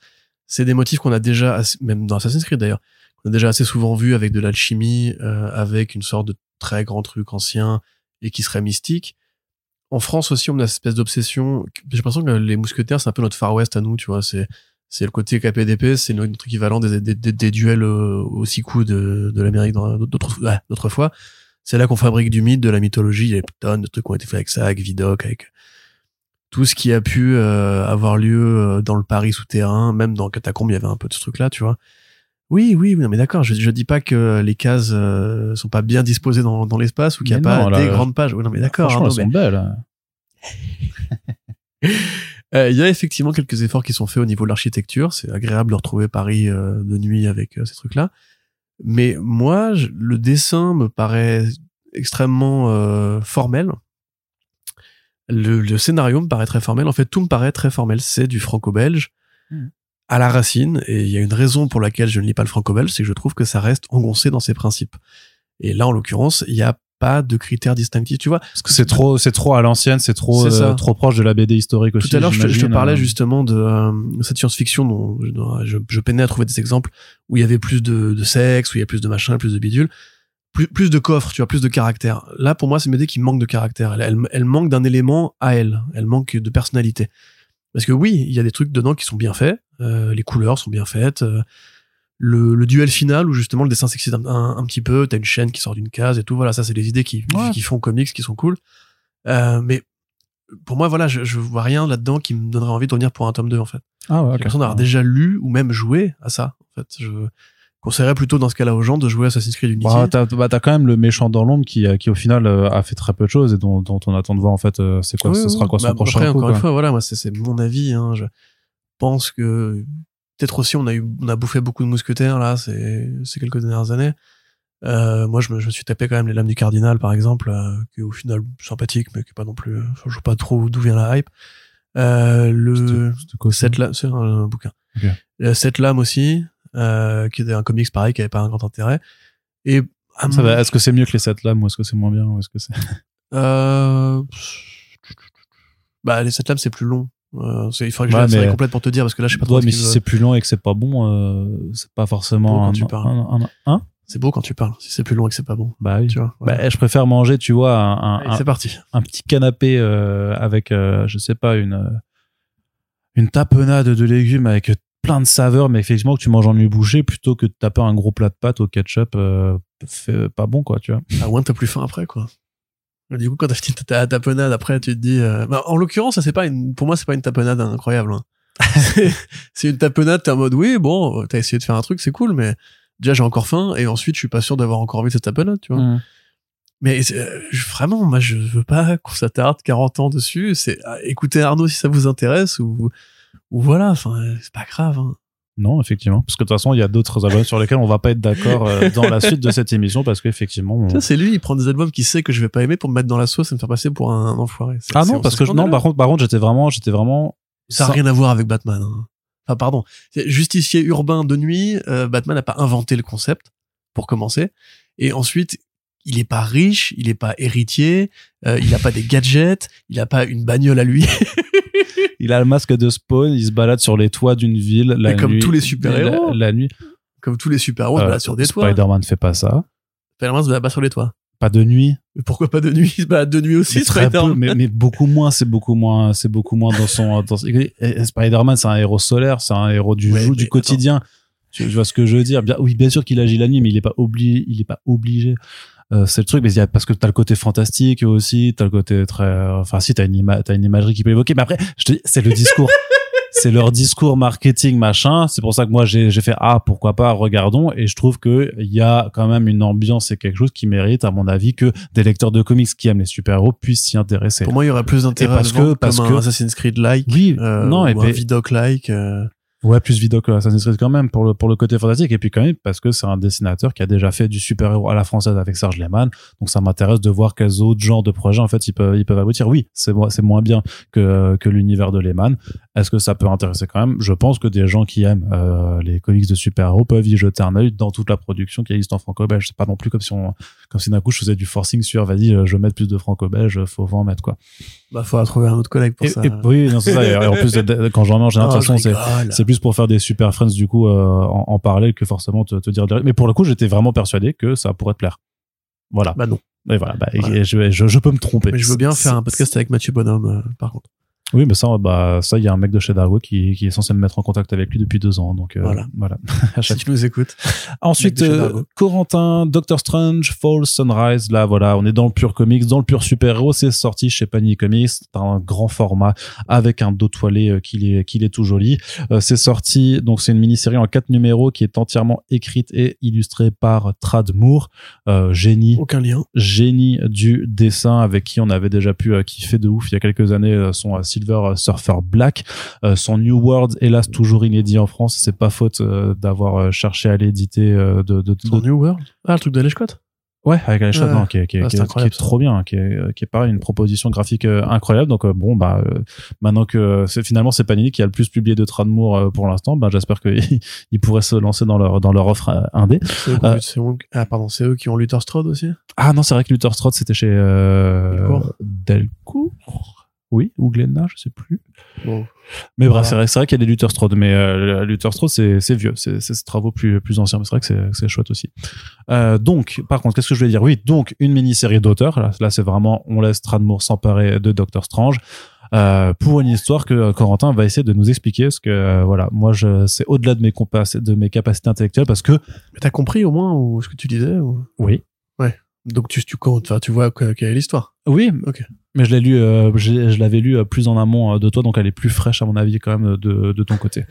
C'est des motifs qu'on a déjà, assez- même dans Assassin's Creed d'ailleurs, qu'on a déjà assez souvent vu avec de l'alchimie, euh, avec une sorte de très grand truc ancien et qui serait mystique. En France aussi, on a cette espèce d'obsession. J'ai l'impression que les mousquetaires, c'est un peu notre Far West à nous, tu vois. C'est, c'est le côté KPDP, c'est notre équivalent des, des, des, duels euh, au six coups de, de l'Amérique d'autres- ouais, d'autrefois. C'est là qu'on fabrique du mythe, de la mythologie. Il y a des tonnes de trucs qui ont été faits avec ça, avec Vidocq, avec tout ce qui a pu euh, avoir lieu euh, dans le Paris souterrain, même dans Catacombe, il y avait un peu de ce truc-là, tu vois. Oui, oui, oui, non, mais d'accord. Je, je dis pas que les cases euh, sont pas bien disposées dans, dans l'espace ou qu'il n'y a pas là, des euh, grandes pages. Oui, non, mais d'accord. Franchement, Arnaud, elles mais- sont belles. hein. Euh, Il y a effectivement quelques efforts qui sont faits au niveau de l'architecture. C'est agréable de retrouver Paris euh, de nuit avec ces trucs-là. Mais moi, je- le dessin me paraît extrêmement formel. Le, le scénario me paraît très formel. En fait, tout me paraît très formel. C'est du franco-belge Mhm. À la racine. Et il y a une raison pour laquelle je ne lis pas le franco-belge, c'est que je trouve que ça reste engoncé dans ses principes. Et là, en l'occurrence, il n'y a pas de critères distinctifs. Tu vois, Parce que c'est trop c'est trop à l'ancienne, c'est trop euh, trop proche de la BD historique aussi. Tout à l'heure, je, te- parlais euh. justement de euh, cette science-fiction dont je, dont je, je peinais à trouver des exemples où il y avait plus de, de sexe, où il y a plus de machin, plus de bidule, plus, plus de coffre, tu vois, plus de caractère. Là, pour moi, c'est une BD qui manque de caractère. Elle, elle, elle manque d'un élément à elle. Elle manque de personnalité. Parce que oui, il y a des trucs dedans qui sont bien faits. euh, les couleurs sont bien faites. euh, le, le duel final où justement le dessin s'excite un, un, un petit peu, t'as une chaîne qui sort d'une case et tout. Voilà, ça c'est des idées qui, Ouais. qui font comics, qui sont cool. Euh, mais pour moi, voilà, je, je vois rien là-dedans qui me donnerait envie de revenir pour un tome 2, en fait. Ah ouais, J'ai l'impression d'avoir déjà lu ou même joué à ça, en fait. Je conseillerais plutôt dans ce cas-là aux gens de jouer à Assassin's Creed Unity. Bah, t'as bah, t'as quand même le méchant dans l'ombre qui, euh, qui au final euh, a fait très peu de choses et dont, dont on attend de voir en fait euh, c'est quoi Oui, ce oui, sera quoi son Bah, prochain Après, coup, encore quoi. une fois, voilà, moi, c'est mon avis, hein. Je pense que peut-être aussi on a eu, on a bouffé beaucoup de mousquetaires, là, ces, ces quelques dernières années. Euh, moi, je me, je me suis tapé quand même les lames du cardinal, par exemple, euh, qui est au final sympathique, mais qui est pas non plus, je vois pas trop d'où vient la hype. Euh, le, Cette lame, c'est un bouquin. Ok. Euh, Cette lame aussi, euh, qui était un comics pareil, qui avait pas un grand intérêt. Et Ça va, Est-ce que c'est mieux que les 7 lames ou est-ce que c'est moins bien ou est-ce que c'est euh, bah les sept lames c'est plus long. Euh, il faudrait que je la mais- complète pour te dire parce que là je sais pas trop Ouais, ce mais si c'est plus long et que c'est pas bon, euh, c'est pas forcément Beau quand un, tu parles. un, un- un- C'est beau quand tu parles. Si c'est plus long et que c'est pas bon, Bah oui. tu vois. Bah, je préfère manger, tu vois, un, un, Allez, un- c'est parti. un petit canapé avec, je sais pas, une, une tapenade de légumes avec plein de saveurs, mais effectivement que tu manges en nuit bouchée plutôt que de taper un gros plat de pâtes au ketchup, euh, fait pas bon, quoi, tu vois. À moins t'as plus faim après quoi. Du coup quand t'as fini ta ta tapenade après tu te dis. euh, bah, en l'occurrence ça c'est pas une. Pour moi c'est pas une tapenade incroyable. hein. C'est- une tapenade t'es en mode oui bon t'as essayé de faire un truc c'est cool mais déjà j'ai encore faim et ensuite je suis pas sûr d'avoir encore envie de cette tapenade tu vois. Mm. Mais euh, vraiment, moi, je veux pas qu'on s'attarde 40 ans dessus. C'est ah, écoutez Arnaud si ça vous intéresse ou ou voilà. Enfin, c'est pas grave. hein. Non, effectivement. Parce que de toute façon, il y a d'autres albums sur lesquels on va pas être d'accord euh, dans la suite de cette émission parce qu'effectivement. on- Ça, c'est lui. Il prend des albums qu'il sait que je vais pas aimer pour me mettre dans la sauce et me faire passer pour un, un enfoiré. Ah non, parce que je- non, par contre, par contre, j'étais vraiment, j'étais vraiment. ça a rien à voir avec Batman. hein. Enfin, pardon. Justicier urbain de nuit. euh, Batman n'a pas inventé le concept pour commencer. Et ensuite, il est pas riche, il est pas héritier, euh, il a pas des gadgets, il a pas une bagnole à lui. Il a le masque de Spawn, il se balade sur les toits d'une ville la Mais comme nuit. tous les super-héros. La, la nuit. Comme tous les super-héros, Euh, voilà, sur des toits. Spider-Man fait pas ça. Spider-Man se balade pas sur les toits. Pas de nuit. Mais pourquoi pas de nuit? Il se balade de nuit aussi, Mais Spider-Man. mais, mais beaucoup moins, c'est beaucoup moins, c'est beaucoup moins dans son, dans, Spider-Man, c'est un héros solaire, c'est un héros du Ouais, jour, mais du quotidien. Tu, vois ce que je veux dire? Bien, oui, bien sûr qu'il agit la nuit, mais il est pas obligé, il est pas obligé. Euh, c'est le truc, mais il y a, parce que t'as le côté fantastique aussi, t'as le côté très, enfin, si t'as une ima t'as une imagerie qui peut évoquer, mais après, je te dis, c'est le discours. c'est leur discours marketing machin c'est pour ça que moi j'ai j'ai fait ah pourquoi pas regardons et je trouve que il y a quand même une ambiance et quelque chose qui mérite à mon avis que des lecteurs de comics qui aiment les super-héros puissent s'y intéresser Pour moi, il y aurait plus d'intérêt parce que- parce comme que- un Assassin's Creed-like. oui euh, non et un puis- Vidoc-like. euh. Ouais, plus vidéo que Assassin's Creed quand même pour le pour le côté fantastique et puis quand même parce que c'est un dessinateur qui a déjà fait du super-héros à la française avec Serge Lehmann. Donc ça m'intéresse de voir quels autres genres de projets en fait ils peuvent ils peuvent aboutir. Oui, c'est c'est moins bien que que l'univers de Lehmann. Est-ce que ça peut intéresser quand même? Je pense que des gens qui aiment euh, les comics de super-héros peuvent y jeter un œil dans toute la production qui existe en franco-belge. C'est pas non plus comme si on comme si d'un coup je faisais du forcing sur vas-y euh, je vais mettre plus de franco-belge, faut en mettre quoi. Bah, faudra trouver un autre collègue pour Et, ça. et- oui, non, c'est ça. Et en plus quand j'en ai en général, de Oh, toute façon c'est c'est plus pour faire des super friends du coup euh, en, en parler que forcément te, te dire direct. mais pour le coup j'étais vraiment persuadé que ça pourrait te plaire voilà Bah non. et voilà bah, Voilà. et je, je, je peux me tromper Mais je veux bien faire un podcast avec Mathieu Bonhomme, euh, par contre. Oui mais ça bah ça il y a un mec de chez Dargo qui, qui est censé me mettre en contact avec lui depuis deux ans donc euh, Voilà. voilà Si tu nous écoutes. Ensuite, euh. Corentin, Doctor Strange, Fall, Sunrise. Là, voilà, on est dans le pur comics, dans le pur super-héros. C'est sorti chez Panini Comics. C'est un grand format avec un dos toilé euh, qui est, est tout joli. Euh, c'est sorti, donc c'est une mini-série en quatre numéros qui est entièrement écrite et illustrée par Trad Moore, génie Aucun lien. génie du dessin avec qui on avait déjà pu kiffer de ouf il y a quelques années son Silver Surfer Black Euh, son New World hélas toujours inédit en France c'est pas faute euh, d'avoir euh, cherché à l'éditer de, de, Son de- New World? Ah, le truc de Leshcott. ouais avec Alex Ouais. non, qui est, qui Ah, qui est- qui trop bien qui est, qui est pareil une proposition graphique incroyable donc bon bah euh, maintenant que c'est finalement c'est Panini qui a le plus publié de Tradmoor euh, pour l'instant bah j'espère qu'ils ils pourraient se lancer dans leur dans leur offre indé C'est eux Euh, c'est Ah, pardon, c'est eux qui ont Luther Strode aussi? Ah non, c'est vrai que Luther Strode, c'était chez Delcourt. Oui, ou Glenna, je sais plus. Bon. Mais bref, Voilà. c'est vrai, qu'il y a des Luther Strode, mais euh, Luther Strode, c'est vieux, c'est ses travaux plus plus anciens, mais c'est vrai que c'est chouette aussi. Euh, donc, par contre, qu'est-ce que je voulais dire? Oui, donc une mini-série d'auteurs. Là, là c'est vraiment on laisse Tradmoor s'emparer de Doctor Strange. Euh, pour une histoire que Corentin va essayer de nous expliquer parce que euh, voilà moi je c'est au-delà de mes de mes capacités intellectuelles parce que Mais t'as compris au moins ou ce que tu disais ou... oui Donc tu, tu comptes, enfin, tu vois que- quelle est l'histoire? Oui, Ok. Mais je l'ai lu, euh, je l'avais lu euh, plus en amont euh, de toi, donc elle est plus fraîche à mon avis quand même de, de ton côté.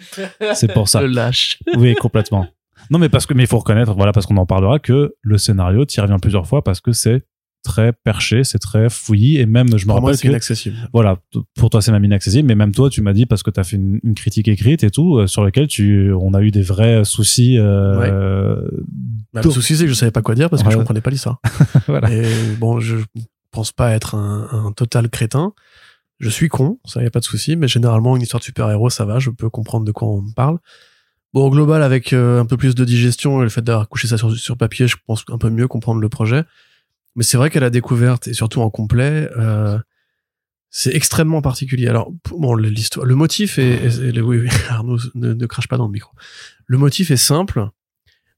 C'est pour ça. Le lâche. Oui, complètement. Non, mais parce que, mais il faut reconnaître, voilà, parce qu'on en parlera que le scénario t'y revient plusieurs fois parce que c'est très perché, c'est très fouillis et même je me rappelle c'est que inaccessible. voilà, pour toi c'est même inaccessible, mais même toi tu m'as dit parce que tu as fait une, une critique écrite et tout euh, sur lequel tu, on a eu des vrais soucis. Euh, Bah, le souci, c'est que je savais pas quoi dire parce que Ouais. je comprenais pas l'histoire. voilà. Et bon, je pense pas être un, un total crétin. Je suis con, ça y a pas de souci, mais généralement une histoire de super-héros, ça va, je peux comprendre de quoi on me parle. Bon, au global, avec euh, un peu plus de digestion et le fait d'avoir couché ça sur, sur papier, je pense un peu mieux comprendre le projet. Mais c'est vrai qu'à la découverte et surtout en complet, euh, c'est extrêmement particulier. Alors, bon, l'histoire, le motif est- oui, oui, Arnaud, ne, ne crache pas dans le micro. Le motif est simple.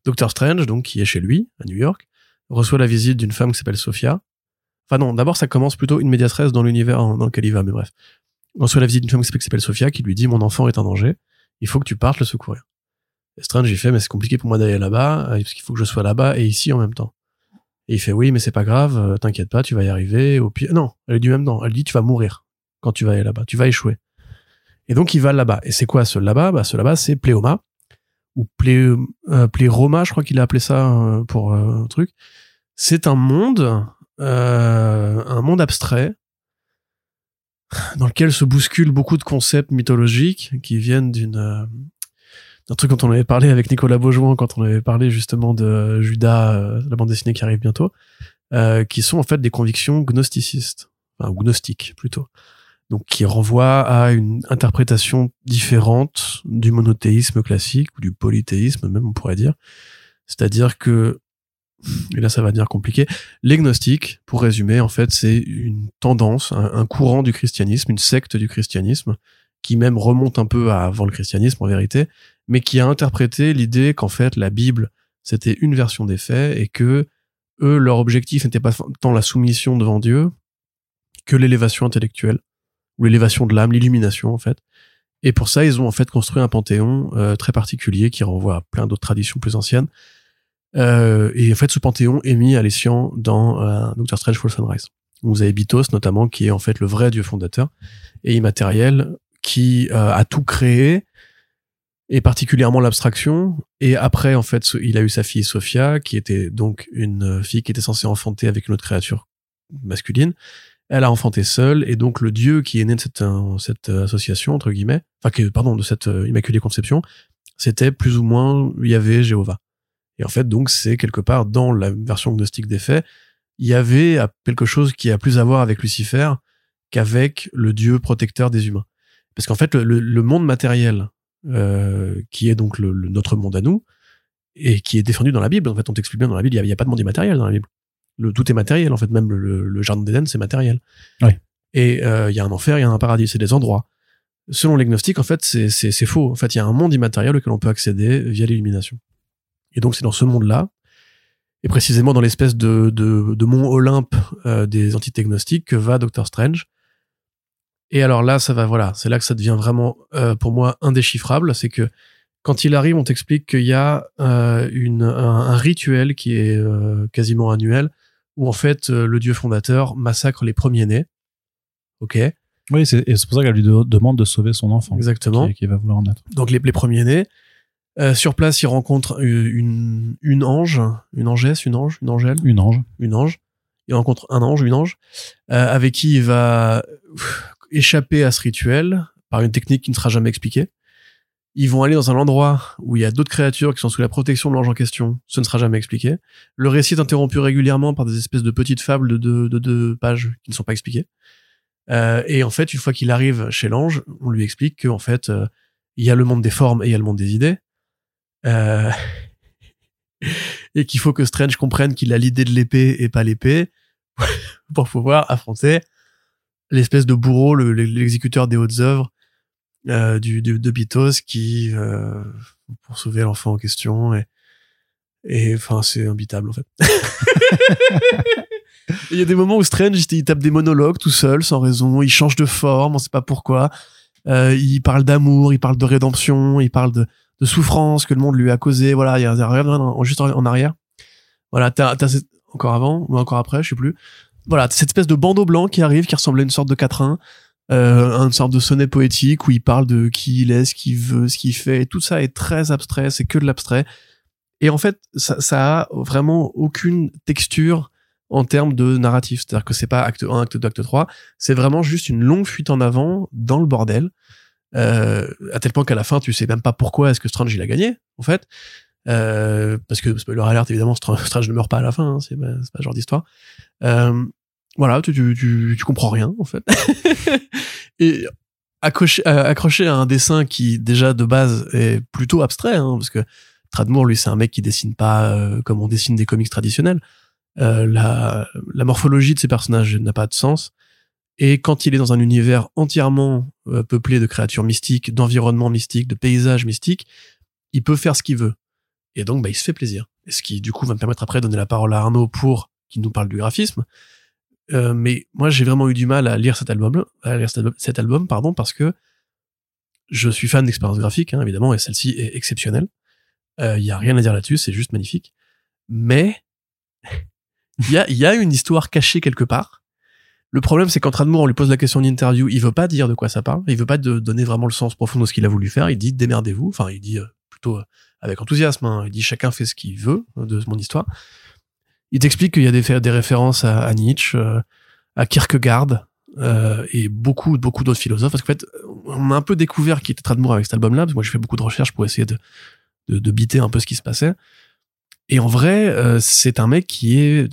Doctor Strange, donc, qui est chez lui, à New York, reçoit la visite d'une femme qui s'appelle Sophia. Enfin non, d'abord ça commence plutôt une médiatrice dans l'univers dans lequel il va, mais bref. Il reçoit la visite d'une femme qui s'appelle Sophia qui lui dit mon enfant est en danger, il faut que tu partes le secourir. Et Strange il fait mais c'est compliqué pour moi d'aller là-bas euh, parce qu'il faut que je sois là-bas et ici en même temps. Et il fait oui mais c'est pas grave, euh, t'inquiète pas, tu vas y arriver. Au non, elle dit même non, elle dit tu vas mourir quand tu vas aller là-bas, tu vas échouer. Et donc il va là-bas. Et c'est quoi ce là-bas? Bah ce là-bas c'est Pléoma ou Plé, euh, Pléroma, je crois qu'il a appelé ça euh, pour un truc. C'est un monde, euh, un monde abstrait dans lequel se bousculent beaucoup de concepts mythologiques qui viennent d'une euh, d'un truc dont on avait parlé avec Nicolas Beaujoin quand on avait parlé justement de Judas, euh, la bande dessinée qui arrive bientôt, qui sont en fait des convictions gnosticistes, enfin ou gnostiques plutôt. Donc qui renvoient à une interprétation différente du monothéisme classique ou du polythéisme même on pourrait dire. C'est-à-dire que et là ça va devenir compliqué, les gnostiques, pour résumer, en fait, c'est une tendance, un, courant du christianisme, une secte du christianisme, qui même remonte un peu avant le christianisme en vérité, mais qui a interprété l'idée qu'en fait la Bible c'était une version des faits et que eux leur objectif n'était pas tant la soumission devant Dieu que l'élévation intellectuelle ou l'élévation de l'âme, l'illumination en fait. Et pour ça, ils ont en fait construit un panthéon euh, très particulier qui renvoie à plein d'autres traditions plus anciennes. Euh, et en fait, ce panthéon est mis à l'escient dans euh, Doctor Strange Fall Sunrise. Vous avez Bitos notamment, qui est en fait le vrai dieu fondateur et immatériel, qui euh, a tout créé, et particulièrement l'abstraction. Et après, en fait, il a eu sa fille Sophia, qui était donc une fille qui était censée enfanter avec une autre créature masculine elle a enfanté seule et donc le dieu qui est né de cette, euh, cette euh, association entre guillemets, enfin pardon de cette euh, immaculée conception, c'était plus ou moins il y avait Jéhovah. Et en fait donc c'est quelque part dans la version gnostique des faits, il y avait quelque chose qui a plus à voir avec Lucifer qu'avec le dieu protecteur des humains. Parce qu'en fait le, monde matériel qui est donc le, notre monde à nous et qui est défendu dans la Bible. En fait, on t'explique bien dans la Bible, il n'y a, a, pas de monde immatériel dans la Bible le tout est matériel en fait même le, jardin d'Éden c'est matériel ouais. et euh, il y a un enfer il y a un paradis c'est des endroits selon les gnostiques en fait c'est c'est faux en fait il y a un monde immatériel auquel on peut accéder via l'illumination et donc c'est dans ce monde là et précisément dans l'espèce de, de, de mont Olympe euh, des entités gnostiques que va Doctor Strange et alors là ça va voilà c'est là que ça devient vraiment euh, pour moi indéchiffrable c'est que quand il arrive, on t'explique qu'il y a une, un, un, rituel qui est quasiment annuel, où en fait euh, le dieu fondateur massacre les premiers-nés. Ok. Oui, c'est pour ça qu'elle lui demande de sauver son enfant. Exactement. Qui, va vouloir en être. Donc les, les premiers-nés. Euh, sur place, il rencontre une, une ange, une angesse, une ange, une angèle. Une ange. Une ange. Il rencontre un ange, une ange, euh, avec qui il va échapper à ce rituel par une technique qui ne sera jamais expliquée. Ils vont aller dans un endroit où il y a d'autres créatures qui sont sous la protection de l'ange en question. Ce ne sera jamais expliqué. Le récit est interrompu régulièrement par des espèces de petites fables de deux de, de pages qui ne sont pas expliquées. Euh, et en fait, une fois qu'il arrive chez l'ange, on lui explique qu'en fait, euh, il y a le monde des formes et il y a le monde des idées. Euh, et qu'il faut que Strange comprenne qu'il a l'idée de l'épée et pas l'épée pour pouvoir affronter l'espèce de bourreau, l'exécuteur des hautes œuvres, euh, du, de Bitos qui euh, pour sauver l'enfant en question et enfin c'est imbitable en fait. Il y a des moments où Strange il tape des monologues tout seul sans raison, il change de forme, on sait pas pourquoi. Il parle d'amour, il parle de rédemption, il parle de, de souffrance que le monde lui a causé. Voilà, il y a, rien juste en, arrière. Voilà, t'as, t'as encore avant ou encore après, je sais plus. Voilà, cette espèce de bandeau blanc qui arrive, qui ressemble à une sorte de quatrain, euh, une sorte de sonnet poétique où il parle de qui il est, ce qu'il veut, ce qu'il fait. Et tout ça est très abstrait, c'est que de l'abstrait. Et en fait, ça, ça a vraiment aucune texture en termes de narratif. C'est-à-dire que c'est pas acte 1, acte 2, acte 3. C'est vraiment juste une longue fuite en avant dans le bordel. Euh, à tel point qu'à la fin, tu sais même pas pourquoi est-ce que Strange il a gagné, en fait. Euh, parce que spoiler alert, évidemment, Strange ne meurt pas à la fin, hein, c'est pas, pas ce genre d'histoire. Euh, voilà, tu, tu, tu, comprends rien en fait. et accroché, euh, accroché à un dessin qui déjà de base est plutôt abstrait, hein, parce que Tradmoor, lui, c'est un mec qui dessine pas euh, comme on dessine des comics traditionnels. Euh, la, la morphologie de ses personnages n'a pas de sens. Et quand il est dans un univers entièrement euh, peuplé de créatures mystiques, d'environnements mystiques, de paysages mystiques, il peut faire ce qu'il veut. Et donc, bah, il se fait plaisir. Ce qui, du coup, va me permettre après de donner la parole à Arnaud pour qu'il nous parle du graphisme. Euh, mais moi, j'ai vraiment eu du mal à lire cet album, à lire cet album, pardon, parce que je suis fan d'expérience graphique, hein, évidemment, et celle-ci est exceptionnelle. Il euh, y a rien à dire là-dessus, c'est juste magnifique. Mais il y a, y a une histoire cachée quelque part. Le problème, c'est qu'en mots on lui pose la question en interview, il veut pas dire de quoi ça parle, il veut pas de donner vraiment le sens profond de ce qu'il a voulu faire. Il dit démerdez-vous. Enfin, il dit euh, plutôt avec enthousiasme. Hein, il dit chacun fait ce qu'il veut de mon histoire il t'explique qu'il y a des, références à, Nietzsche, euh, à Kierkegaard, euh, et beaucoup, beaucoup d'autres philosophes. Parce qu'en fait, on a un peu découvert qui était Tradmoor avec cet album-là, parce que moi j'ai fait beaucoup de recherches pour essayer de, de, de biter un peu ce qui se passait. Et en vrai, euh, c'est un mec qui est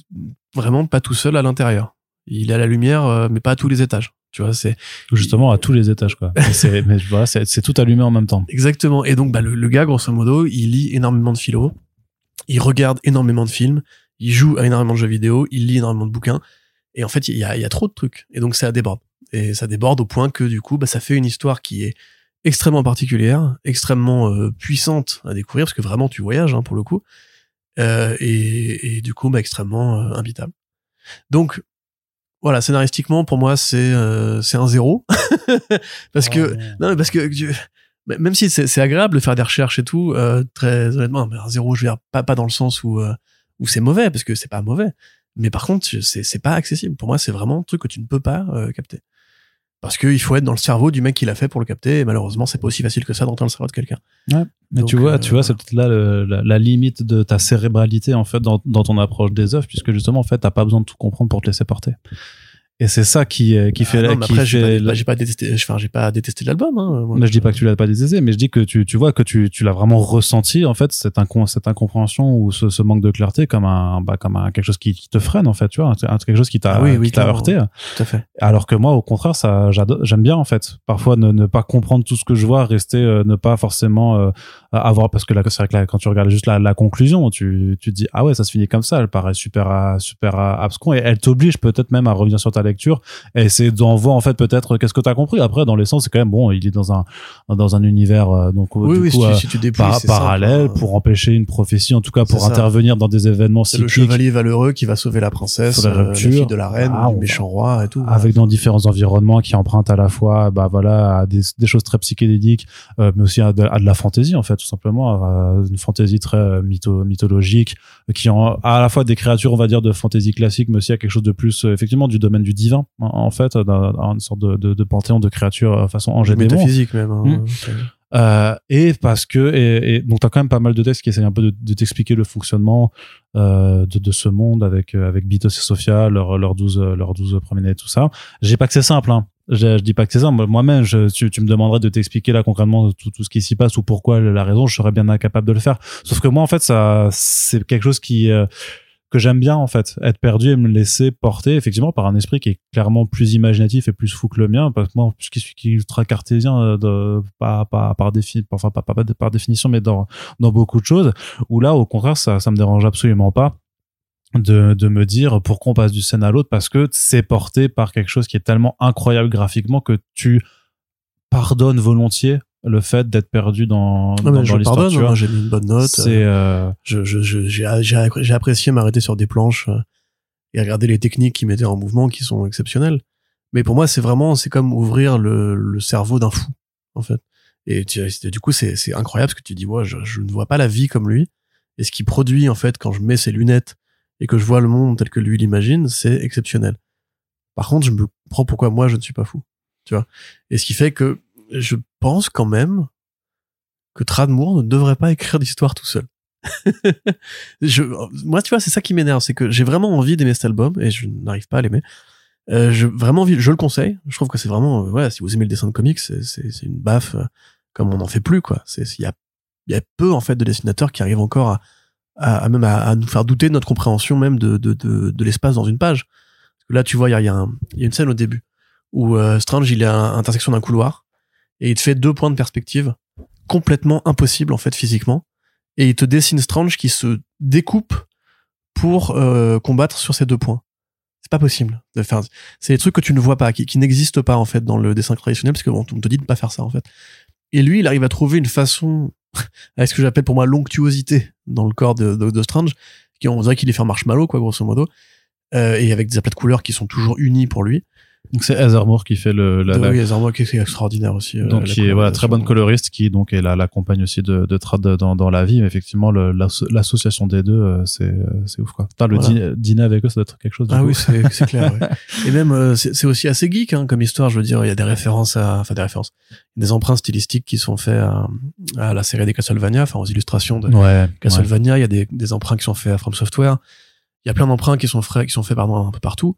vraiment pas tout seul à l'intérieur. Il à la lumière, mais pas à tous les étages. Tu vois, c'est justement à tous les étages, quoi. c'est, mais voilà, c'est, tout allumé en même temps. Exactement. Et donc, bah, le, le, gars, grosso modo, il lit énormément de philo, il regarde énormément de films, il joue à énormément de jeux vidéo, il lit énormément de bouquins, et en fait, il y a, y a trop de trucs. Et donc, ça déborde. Et ça déborde au point que, du coup, bah, ça fait une histoire qui est extrêmement particulière, extrêmement euh, puissante à découvrir, parce que vraiment, tu voyages, hein, pour le coup. Euh, et, et, du coup, bah, extrêmement euh, imbitable. Donc, voilà, scénaristiquement, pour moi, c'est euh, c'est un zéro. parce que, non. parce que, tu- même si c'est c'est agréable de faire des recherches et tout, euh, très honnêtement, mais un zéro, je veux dire, pas, pas dans le sens où, euh, où c'est mauvais, parce que c'est pas mauvais. Mais par contre, c'est c'est pas accessible. Pour moi, c'est vraiment un truc que tu ne peux pas euh, capter. Parce qu'il faut être dans le cerveau du mec qui l'a fait pour le capter, et malheureusement, c'est pas aussi facile que ça d'entrer dans le cerveau de quelqu'un. Mais tu vois, euh, tu vois, c'est peut-être là le- la, la limite de ta cérébralité en fait dans, dans ton approche des œuvres, puisque justement en fait t'as pas besoin de tout comprendre pour te laisser porter. Et c'est ça qui euh, qui Ah fait non, mais qui après, j'ai fait pas, la- j'ai pas détesté, enfin, j'ai pas détesté l'album. Hein, moi. mais je dis pas que tu l'as pas désaisé, mais je dis que tu, tu vois que tu, tu l'as vraiment ressenti en fait cette, incon cette incompréhension ou ce, ce manque de clarté comme un bah, comme un quelque chose qui, qui te freine en fait, tu vois, un- quelque chose qui t'a Ah oui, oui, qui t'a heurté. Tout à fait. Alors que moi, au contraire, ça, j'aime bien en fait. Parfois, ne, ne pas comprendre tout ce que je vois, rester, euh, ne pas forcément euh, avoir, parce que là, c'est vrai que là, quand tu regardes juste la, la conclusion, tu, tu te dis ah ouais, ça se finit comme ça. Elle paraît super, euh, super euh, abscon et elle t'oblige peut-être même à revenir sur ta lecture et essayer d'en voir en fait peut-être qu'est-ce que t'as compris? Après, dans l'essence, c'est quand même bon. Il est dans un dans un univers euh, donc Oui, du oui, coup, si, euh, tu, si tu dépouilles, par- c'est parallèle hein. pour empêcher une prophétie, en tout cas pour C'est intervenir dans des événements C'est le chevalier valeureux qui va sauver la princesse, la euh, la rupture. fille de la reine, Ah, du méchant roi et tout. avec dans différents environnements qui empruntent à la fois bah voilà à des, des choses très psychédéliques mais aussi à de, à de la fantaisie en fait tout simplement à une fantaisie très mytho, mythologique qui en, a à la fois des créatures on va dire de fantaisie classique mais aussi à quelque chose de plus effectivement du domaine du divin en, en fait dans, dans une sorte de, de, de panthéon de créatures euh, façon ange et J'ai démon métaphysique même. hein. Mm. euh, et parce que et, et donc t'as quand même pas mal de textes qui essayent un peu de, de t'expliquer le fonctionnement euh, de, de ce monde avec avec Bitos et Sophia leurs leurs 12 euh, leurs 12 promenades et tout ça je dis pas que c'est simple hein. je, je dis pas que c'est ça Moi- moi-même je, tu, tu me demanderais de t'expliquer là concrètement tout, tout ce qui s'y passe ou pourquoi la raison je serais bien incapable de le faire sauf que moi en fait ça c'est quelque chose qui euh, que j'aime bien en fait. Être perdu et me laisser porter effectivement par un esprit qui est clairement plus imaginatif et plus fou que le mien. Parce que moi puisqu'il suis ultra cartésien euh, de, pas, pas par défi enfin pas, pas, pas par définition mais dans dans beaucoup de choses où là au contraire ça ça me dérange absolument pas de, de me dire pourquoi on passe du scène à l'autre parce que c'est porté par quelque chose qui est tellement incroyable graphiquement que tu pardonnes volontiers le fait d'être perdu dans, Non, dans, dans je l'histoire hein, j'ai mis une bonne note. c'est euh, je, je, je- j'ai, j'ai, j'ai apprécié m'arrêter sur des planches euh, et regarder les techniques qui mettaient en mouvement qui sont exceptionnelles. Mais pour moi, c'est vraiment, c'est comme ouvrir le, le cerveau d'un fou, en fait. Et tu, et du coup, c'est, c'est incroyable parce que tu dis, ouais, je, je ne vois pas la vie comme lui. Et ce qu'il produit, en fait, quand je mets ses lunettes et que je vois le monde tel que lui l'imagine, c'est exceptionnel. Par contre, je me comprends pourquoi moi, je ne suis pas fou. Tu vois? Et ce qui fait que je pense quand même que Tradmoor ne devrait pas écrire d'histoire tout seul. moi, tu vois, c'est ça qui m'énerve, c'est que j'ai vraiment envie d'aimer cet album et je n'arrive pas à l'aimer. Euh, je vraiment je le conseille. Je trouve que c'est vraiment, euh, ouais, si vous aimez le dessin de comics, c'est une baffe euh, comme on n'en fait plus, quoi. Il y a peu en fait de dessinateurs qui arrivent encore à, même à, nous faire douter de notre compréhension même de de de, l'espace dans une page. Là, tu vois, il y a, y a une scène au début où euh, Strange il est à l'intersection d'un couloir et il te fait deux points de perspective complètement impossible en fait physiquement et il te dessine Strange qui se découpe pour euh, combattre sur ces deux points. C'est pas possible de faire. C'est des trucs que tu ne vois pas, qui, n'existent pas en fait dans le dessin traditionnel, parce qu'on on te dit de pas faire ça en fait. Et lui, il arrive à trouver une façon, avec ce que j'appelle pour moi l'onctuosité dans le corps de, Strange, qui on dirait qu'il est fait en marshmallow quoi, grosso modo, euh, et avec des aplats de couleurs qui sont toujours unis pour lui. Donc c'est Heather Moore qui fait le la, oui, Azarmoa qui est extraordinaire aussi. euh, donc qui est voilà très bonne coloriste qui donc est la, la compagne aussi de, de Trad dans, dans la vie mais effectivement l'association des deux euh, c'est euh, c'est ouf quoi Putain, le Voilà. dîner, avec eux ça doit être quelque chose du Ah coup. oui, c'est clair. ouais. Et même, c'est aussi assez geek hein, comme histoire. Je veux dire, il y a des références à, enfin des références, des emprunts stylistiques qui sont faits à, à la série des Castlevania, enfin aux illustrations de ouais. Castlevania. Il y a des, des emprunts qui sont faits à From Software. Il y a plein d'emprunts qui sont faits, qui sont faits pardon un peu partout.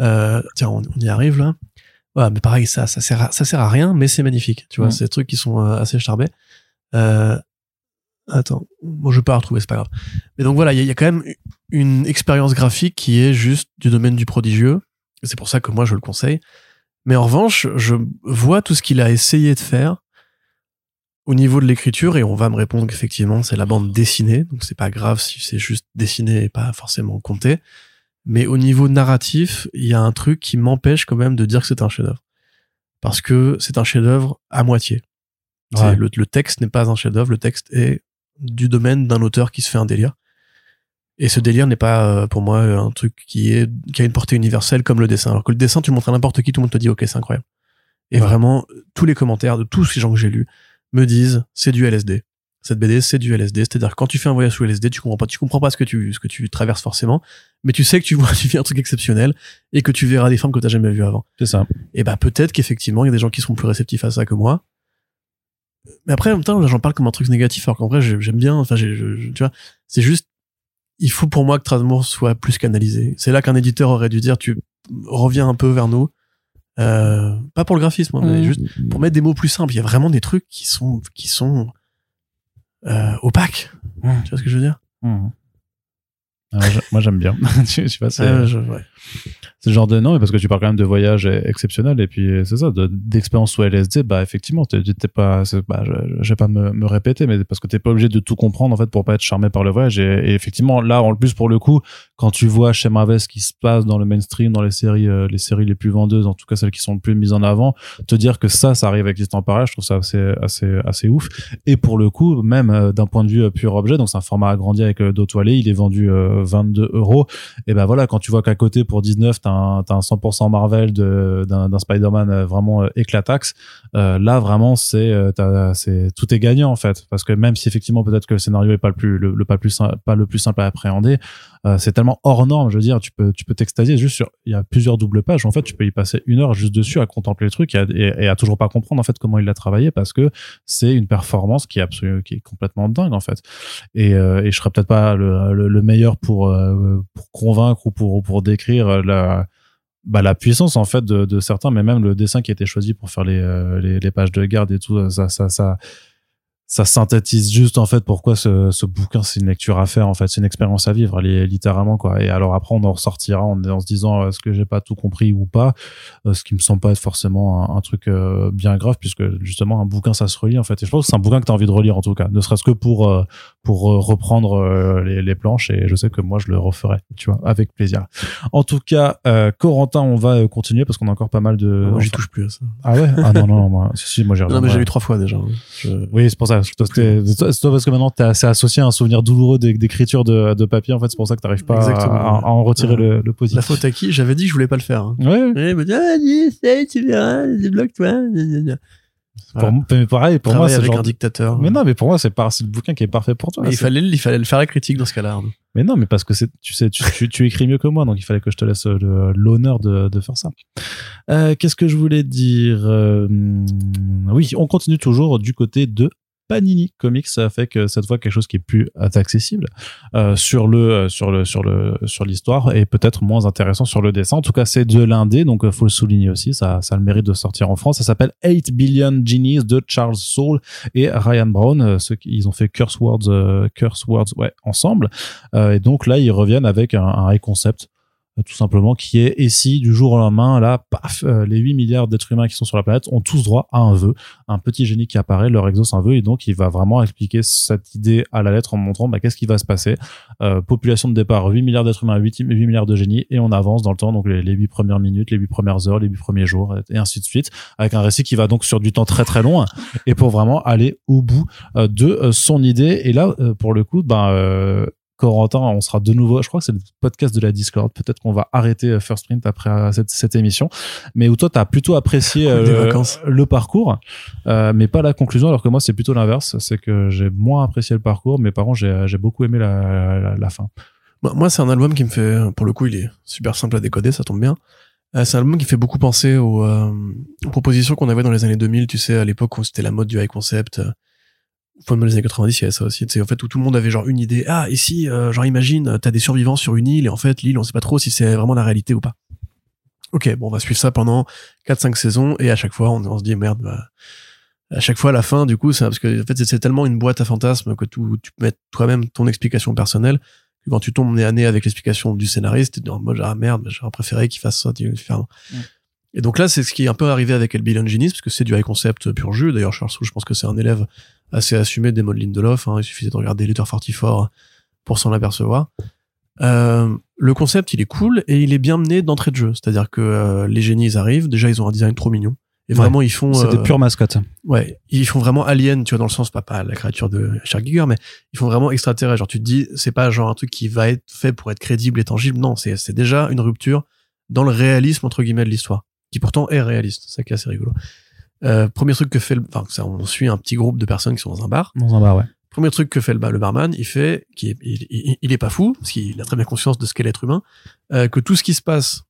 Euh, tiens, on, on y arrive là. Voilà, mais pareil, ça, ça sert, à, ça sert à rien, mais c'est magnifique. Tu vois, Mm. des trucs qui sont euh, assez charbés. Euh, attends, moi je vais pas la retrouver, c'est pas grave. Mais donc voilà, il y, y a quand même une expérience graphique qui est juste du domaine du prodigieux. C'est pour ça que moi je le conseille. Mais en revanche, je vois tout ce qu'il a essayé de faire au niveau de l'écriture, et on va me répondre qu'effectivement c'est la bande dessinée, donc c'est pas grave si c'est juste dessiné et pas forcément compté. Mais au niveau narratif, il y a un truc qui m'empêche quand même de dire que c'est un chef-d'œuvre, parce que c'est un chef-d'œuvre à moitié. Ouais. Le, le texte n'est pas un chef-d'œuvre, le texte est du domaine d'un auteur qui se fait un délire. Et ce délire n'est pas euh, pour moi un truc qui est qui a une portée universelle comme le dessin. Alors que le dessin, tu le montres à n'importe qui, tout le monde te dit ok, c'est incroyable. Et Ouais. vraiment, tous les commentaires de tous ces gens que j'ai lus me disent c'est du LSD. Cette BD, c'est du LSD. C'est-à-dire que quand tu fais un voyage sous LSD, tu comprends pas, tu comprends pas ce que tu ce que tu traverses forcément, mais tu sais que tu vois, tu vis un truc exceptionnel et que tu verras des formes que t'as jamais vues avant. C'est ça. Et bah peut-être qu'effectivement, il y a des gens qui seront plus réceptifs à ça que moi. Mais après, en même temps, j'en parle comme un truc négatif, alors qu'en vrai, j'ai- j'aime bien. Enfin, j'ai- je- je- tu vois, c'est juste, il faut pour moi que Trasmour soit plus canalisé. C'est là qu'un éditeur aurait dû dire, tu reviens un peu vers nous. Euh, pas pour le graphisme, hein, mais juste pour mettre des mots plus simples. Il y a vraiment des trucs qui sont, qui sont euh, opaques. Mmh. Tu vois ce que je veux dire? Mhm. Ah, moi, je- moi, j'aime bien. je sais pas, c'est Euh, je- ouais. C'est le genre de non, mais parce que tu parles quand même de voyage exceptionnel et puis c'est ça, de- d'expérience sous LSD, bah effectivement, t'es pas, bah, je, je vais pas me, répéter, mais parce que t'es pas obligé de tout comprendre en fait pour pas être charmé par le voyage et, effectivement là en plus pour le coup, quand tu vois chez Marvel ce qui se passe dans le mainstream, dans les séries, euh, les séries les plus vendeuses, en tout cas celles qui sont le plus mises en avant, te dire que ça, ça arrive avec l'existant pareil, je trouve ça assez, assez, assez ouf. Et pour le coup, même euh, d'un point de vue euh, pur objet, donc c'est un format agrandi avec euh, dos toilé, il est vendu euh, 22 euros. Et ben voilà, quand tu vois qu'à côté pour 19, t'as un, t'as un 100% Marvel d'un Spider-Man euh, vraiment euh, éclataxe, euh, là vraiment c'est, tout est gagnant en fait, parce que même si effectivement peut-être que le scénario est pas le plus, le, le plus, pas le plus simple à appréhender, c'est tellement hors norme, je veux dire, tu peux, tu peux t'extasier juste sur, il y a plusieurs doubles pages, en fait, tu peux y passer une heure juste dessus à contempler le truc et à, toujours pas comprendre en fait comment il l'a travaillé parce que c'est une performance qui est absolument, qui est complètement dingue en fait. Et, euh, et je serais peut-être pas le, le, le meilleur pour, pour convaincre ou pour, pour décrire la, bah, la puissance en fait de, certains, mais même le dessin qui a été choisi pour faire les, euh, les, pages de garde et tout, ça, ça, ça, ça synthétise juste en fait pourquoi ce, ce bouquin c'est une lecture à faire en fait. C'est une expérience à vivre li- littéralement quoi. Et alors après on en ressortira en, en se disant euh, est-ce que j'ai pas tout compris ou pas euh, ce qui me semble pas être forcément un, truc euh, bien grave puisque justement un bouquin ça se relit en fait. Et je pense que c'est un bouquin que tu as envie de relire en tout cas. Ne serait-ce que pour euh, pour euh, reprendre euh, les, les planches et je sais que moi je le referai tu vois avec plaisir en tout cas euh, Corentin on va continuer parce qu'on a encore pas mal de Moi, j'y touche plus à ça. ah ouais? Ah non non, non moi si, si moi j'ai Non, mais j'ai lu trois fois déjà. hein. Je- oui, c'est pour ça. C'est toi, c'est- c'est parce que maintenant t'es assez associé à un souvenir douloureux d'é- d'écriture de, de papier. En fait, c'est pour ça que t'arrives pas à, en retirer Ouais. le, le positif. La faute à qui? J'avais dit que je voulais pas le faire. hein. Ouais. Et il me dit, ah, essaye, tu verras, débloque-toi. Pour, mais pareil, pour moi, c'est avec genre. un dictateur. Mais non, mais pour moi, c'est pas, c'est le bouquin qui est parfait pour toi. Il fallait, il fallait le faire la critique dans ce cas-là. Mais non, mais parce que c'est, tu sais, tu, tu, tu écris mieux que moi, donc il fallait que je te laisse euh, l'honneur de, de faire ça. Euh, qu'est-ce que je voulais dire Euh, Oui, on continue toujours du côté de Panini Comics avec euh, cette fois quelque chose qui est plus accessible euh, sur le euh, sur le sur le sur l'histoire et peut-être moins intéressant sur le dessin. En tout cas, c'est de l'indé, donc euh, faut le souligner aussi. Ça ça a le mérite de sortir en France. Ça s'appelle 8 Billion Genies de Charles Soule et Ryan Brown. Euh, Ceux qui ils ont fait Curse Words, euh, Curse Words, ouais, ensemble. Euh, et donc là, ils reviennent avec un, un high concept, tout simplement, qui est et si du jour au lendemain, là, paf, euh, les 8 milliards d'êtres humains qui sont sur la planète ont tous droit à un vœu, un petit génie qui apparaît, leur exauce un vœu, et donc il va vraiment expliquer cette idée à la lettre en montrant bah, qu'est-ce qui va se passer. Euh, population de départ, 8 milliards d'êtres humains, 8, 8 milliards de génies, et on avance dans le temps, donc les, les 8 premières minutes, les 8 premières heures, les 8 premiers jours, et ainsi de suite, avec un récit qui va donc sur du temps très très long, et pour vraiment aller au bout euh, de euh, son idée. Et là, euh, pour le coup, ben, euh, Corentin, on sera de nouveau, je crois que c'est le podcast de la Discord, peut-être qu'on va arrêter euh, First Print après euh, cette, cette émission, mais où toi, tu as plutôt apprécié Des euh, le parcours, euh, mais pas la conclusion, alors que moi, c'est plutôt l'inverse, c'est que j'ai moins apprécié le parcours, mais par contre, j'ai beaucoup aimé la, la, la fin. Moi, c'est un album qui me fait, pour le coup, il est super simple à décoder, ça tombe bien. C'est un album qui fait beaucoup penser aux, euh, aux propositions qu'on avait dans les années 2000, tu sais, à l'époque où c'était la mode du high concept. Enfin, dans les années 90, il y avait ça aussi. Tu sais, en fait, où tout le monde avait genre une idée. Ah, ici, euh, genre, imagine, t'as des survivants sur une île, et en fait, l'île, on sait pas trop si c'est vraiment la réalité ou pas. Ok, bon, on va suivre ça pendant 4-5 saisons, et à chaque fois, on, se dit, merde, bah, à chaque fois, à la fin, du coup, c'est parce que, en fait, c'est- c'est tellement une boîte à fantasmes que tout, tu peux toi-même ton explication personnelle, que quand tu tombes nez à nez avec l'explication du scénariste, t'es en mode, ah merde, j'aurais préféré qu'il fasse ça, tu- faire- Mm. Et donc là, c'est ce qui est un peu arrivé avec Bill Genies, parce que c'est du high concept pur jeu. D'ailleurs, Charles Soule, je pense que c'est un élève assez assumé des modes Lindelof. Hein. Il suffisait de regarder Letter 44 pour s'en apercevoir. Euh, le concept, il est cool et il est bien mené d'entrée de jeu. C'est-à-dire que euh, les génies ils arrivent, déjà ils ont un design trop mignon. Et vraiment, ils font. C'est des euh, pures mascottes. Ouais, ils font vraiment alien, tu vois, dans le sens pas pas la créature de Charles Giger, mais ils font vraiment extraterrestre. Genre, tu te dis, c'est pas genre un truc qui va être fait pour être crédible et tangible. Non, c'est c'est déjà une rupture dans le réalisme entre guillemets de l'histoire, qui pourtant est réaliste. C'est ça qui est assez rigolo. Euh, premier truc que fait, le, enfin, ça, on suit un petit groupe de personnes qui sont dans un bar. Dans un bar, ouais. Premier truc que fait le, bar- le barman, il fait, qui est, il, il, il est pas fou, parce qu'il a très bien conscience de ce qu'est l'être humain, euh, que tout ce qui se passe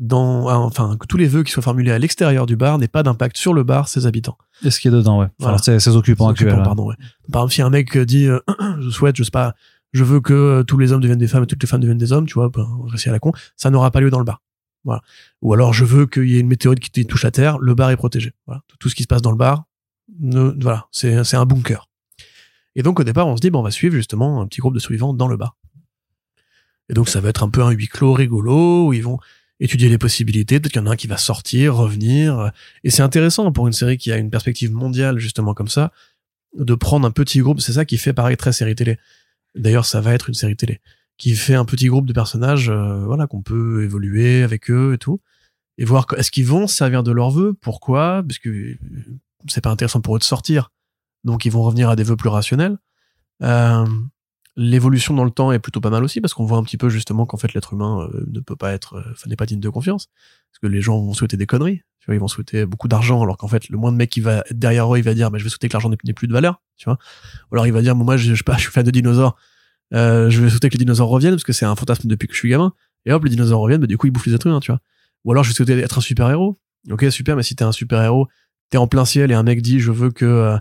dans, ah, enfin, que tous les vœux qui soient formulés à l'extérieur du bar n'aient pas d'impact sur le bar, ses habitants. Et ce qui est dedans, ouais. Enfin, Voilà. ses occupants Ses actuels. occupants, ouais. pardon, ouais. Par exemple, si un mec dit, euh, je souhaite, je sais pas, je veux que tous les hommes deviennent des femmes et toutes les femmes deviennent des hommes, tu vois, un récit à la con, ça n'aura pas lieu dans le bar. Voilà. Ou alors, je veux qu'il y ait une météorite qui touche la Terre, le bar est protégé. Voilà. Tout ce qui se passe dans le bar, ne, voilà, c'est, un bunker. Et donc, au départ, on se dit, bon, on va suivre justement un petit groupe de survivants dans le bar. Et donc, ça va être un peu un huis clos rigolo, où ils vont étudier les possibilités. Peut-être qu'il y en a un qui va sortir, revenir. Et c'est intéressant pour une série qui a une perspective mondiale, justement, comme ça, de prendre un petit groupe. C'est ça qui fait pareil très série télé. D'ailleurs, ça va être une série télé qui fait un petit groupe de personnages, euh, voilà, qu'on peut évoluer avec eux et tout, et voir est-ce qu'ils vont se servir de leurs vœux, pourquoi, parce que euh, c'est pas intéressant pour eux de sortir, donc ils vont revenir à des vœux plus rationnels. Euh, L'évolution dans le temps est plutôt pas mal aussi, parce qu'on voit un petit peu justement qu'en fait l'être humain euh, ne peut pas être, euh, enfin n'est pas digne de confiance, parce que les gens vont souhaiter des conneries, tu vois, ils vont souhaiter beaucoup d'argent, alors qu'en fait le moins de mec qui va derrière eux, il va dire, bah, je vais souhaiter que l'argent n'ait plus de valeur, tu vois, ou alors il va dire, moi je suis fan de dinosaures, euh, je vais souhaiter que les dinosaures reviennent parce que c'est un fantasme depuis que je suis gamin. Et hop, les dinosaures reviennent, bah, du coup, ils bouffent les êtres humains, tu vois. Ou alors, je vais souhaiter être un super-héros. Ok, super, mais si t'es un super-héros, t'es en plein ciel et un mec dit, je veux que, euh,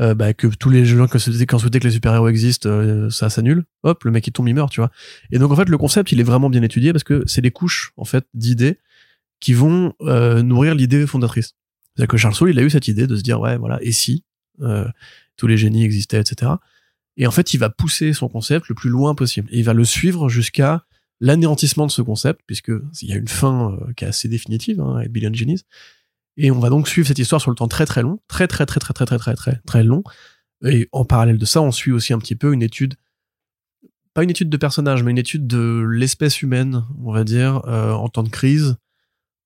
euh, bah, que tous les gens qui ont souhaité, que les super-héros existent, euh, ça s'annule. Hop, le mec, il tombe, il meurt, tu vois. Et donc, en fait, le concept, il est vraiment bien étudié parce que c'est des couches, en fait, d'idées qui vont euh, nourrir l'idée fondatrice. C'est-à-dire que Charles Soule, il a eu cette idée de se dire, ouais, voilà, et si tous les génies existaient, etc. Et en fait, il va pousser son concept le plus loin possible. Et il va le suivre jusqu'à l'anéantissement de ce concept, puisque il y a une fin euh, qui est assez définitive, hein, avec Billion Genies. Et on va donc suivre cette histoire sur le temps très très long, très très très très très très très très très long. Et en parallèle de ça, on suit aussi un petit peu une étude, pas une étude de personnage, mais une étude de l'espèce humaine, on va dire, euh, en temps de crise,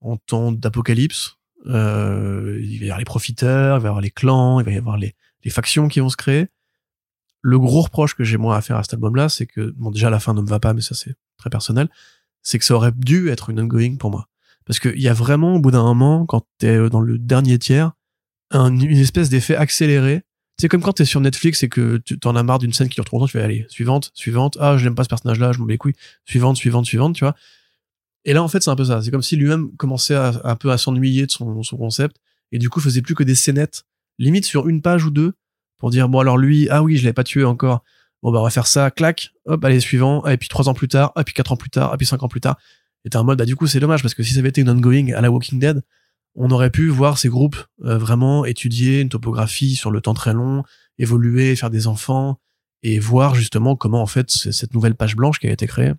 en temps d'apocalypse. Euh, il va y avoir les profiteurs, il va y avoir les clans, il va y avoir les, les factions qui vont se créer le gros reproche que j'ai moi à faire à cet album-là, c'est que, bon, déjà la fin ne me va pas, mais ça c'est très personnel, c'est que ça aurait dû être une ongoing pour moi. Parce qu'il y a vraiment, au bout d'un moment, quand t'es dans le dernier tiers, un- une espèce d'effet accéléré. C'est comme quand t'es sur Netflix et que tu t'en as marre d'une scène qui dure trop longtemps, tu fais aller, suivante, suivante, ah, je n'aime pas ce personnage-là, je m'en bats les couilles, suivante, suivante, suivante, tu vois. Et là, en fait, c'est un peu ça. C'est comme si lui-même commençait un peu à s'ennuyer de son, son concept et du coup faisait plus que des scénettes, limite sur une page ou deux, pour dire bon alors lui ah oui je l'avais pas tué encore. Bon bah on va faire ça clac hop allez suivant et puis trois ans plus tard et puis quatre ans plus tard et puis cinq ans plus tard. Et t'es en mode bah du coup c'est dommage parce que si ça avait été une ongoing à la Walking Dead on aurait pu voir ces groupes euh, vraiment étudier une topographie sur le temps très long évoluer faire des enfants et voir justement comment en fait cette nouvelle page blanche qui a été créée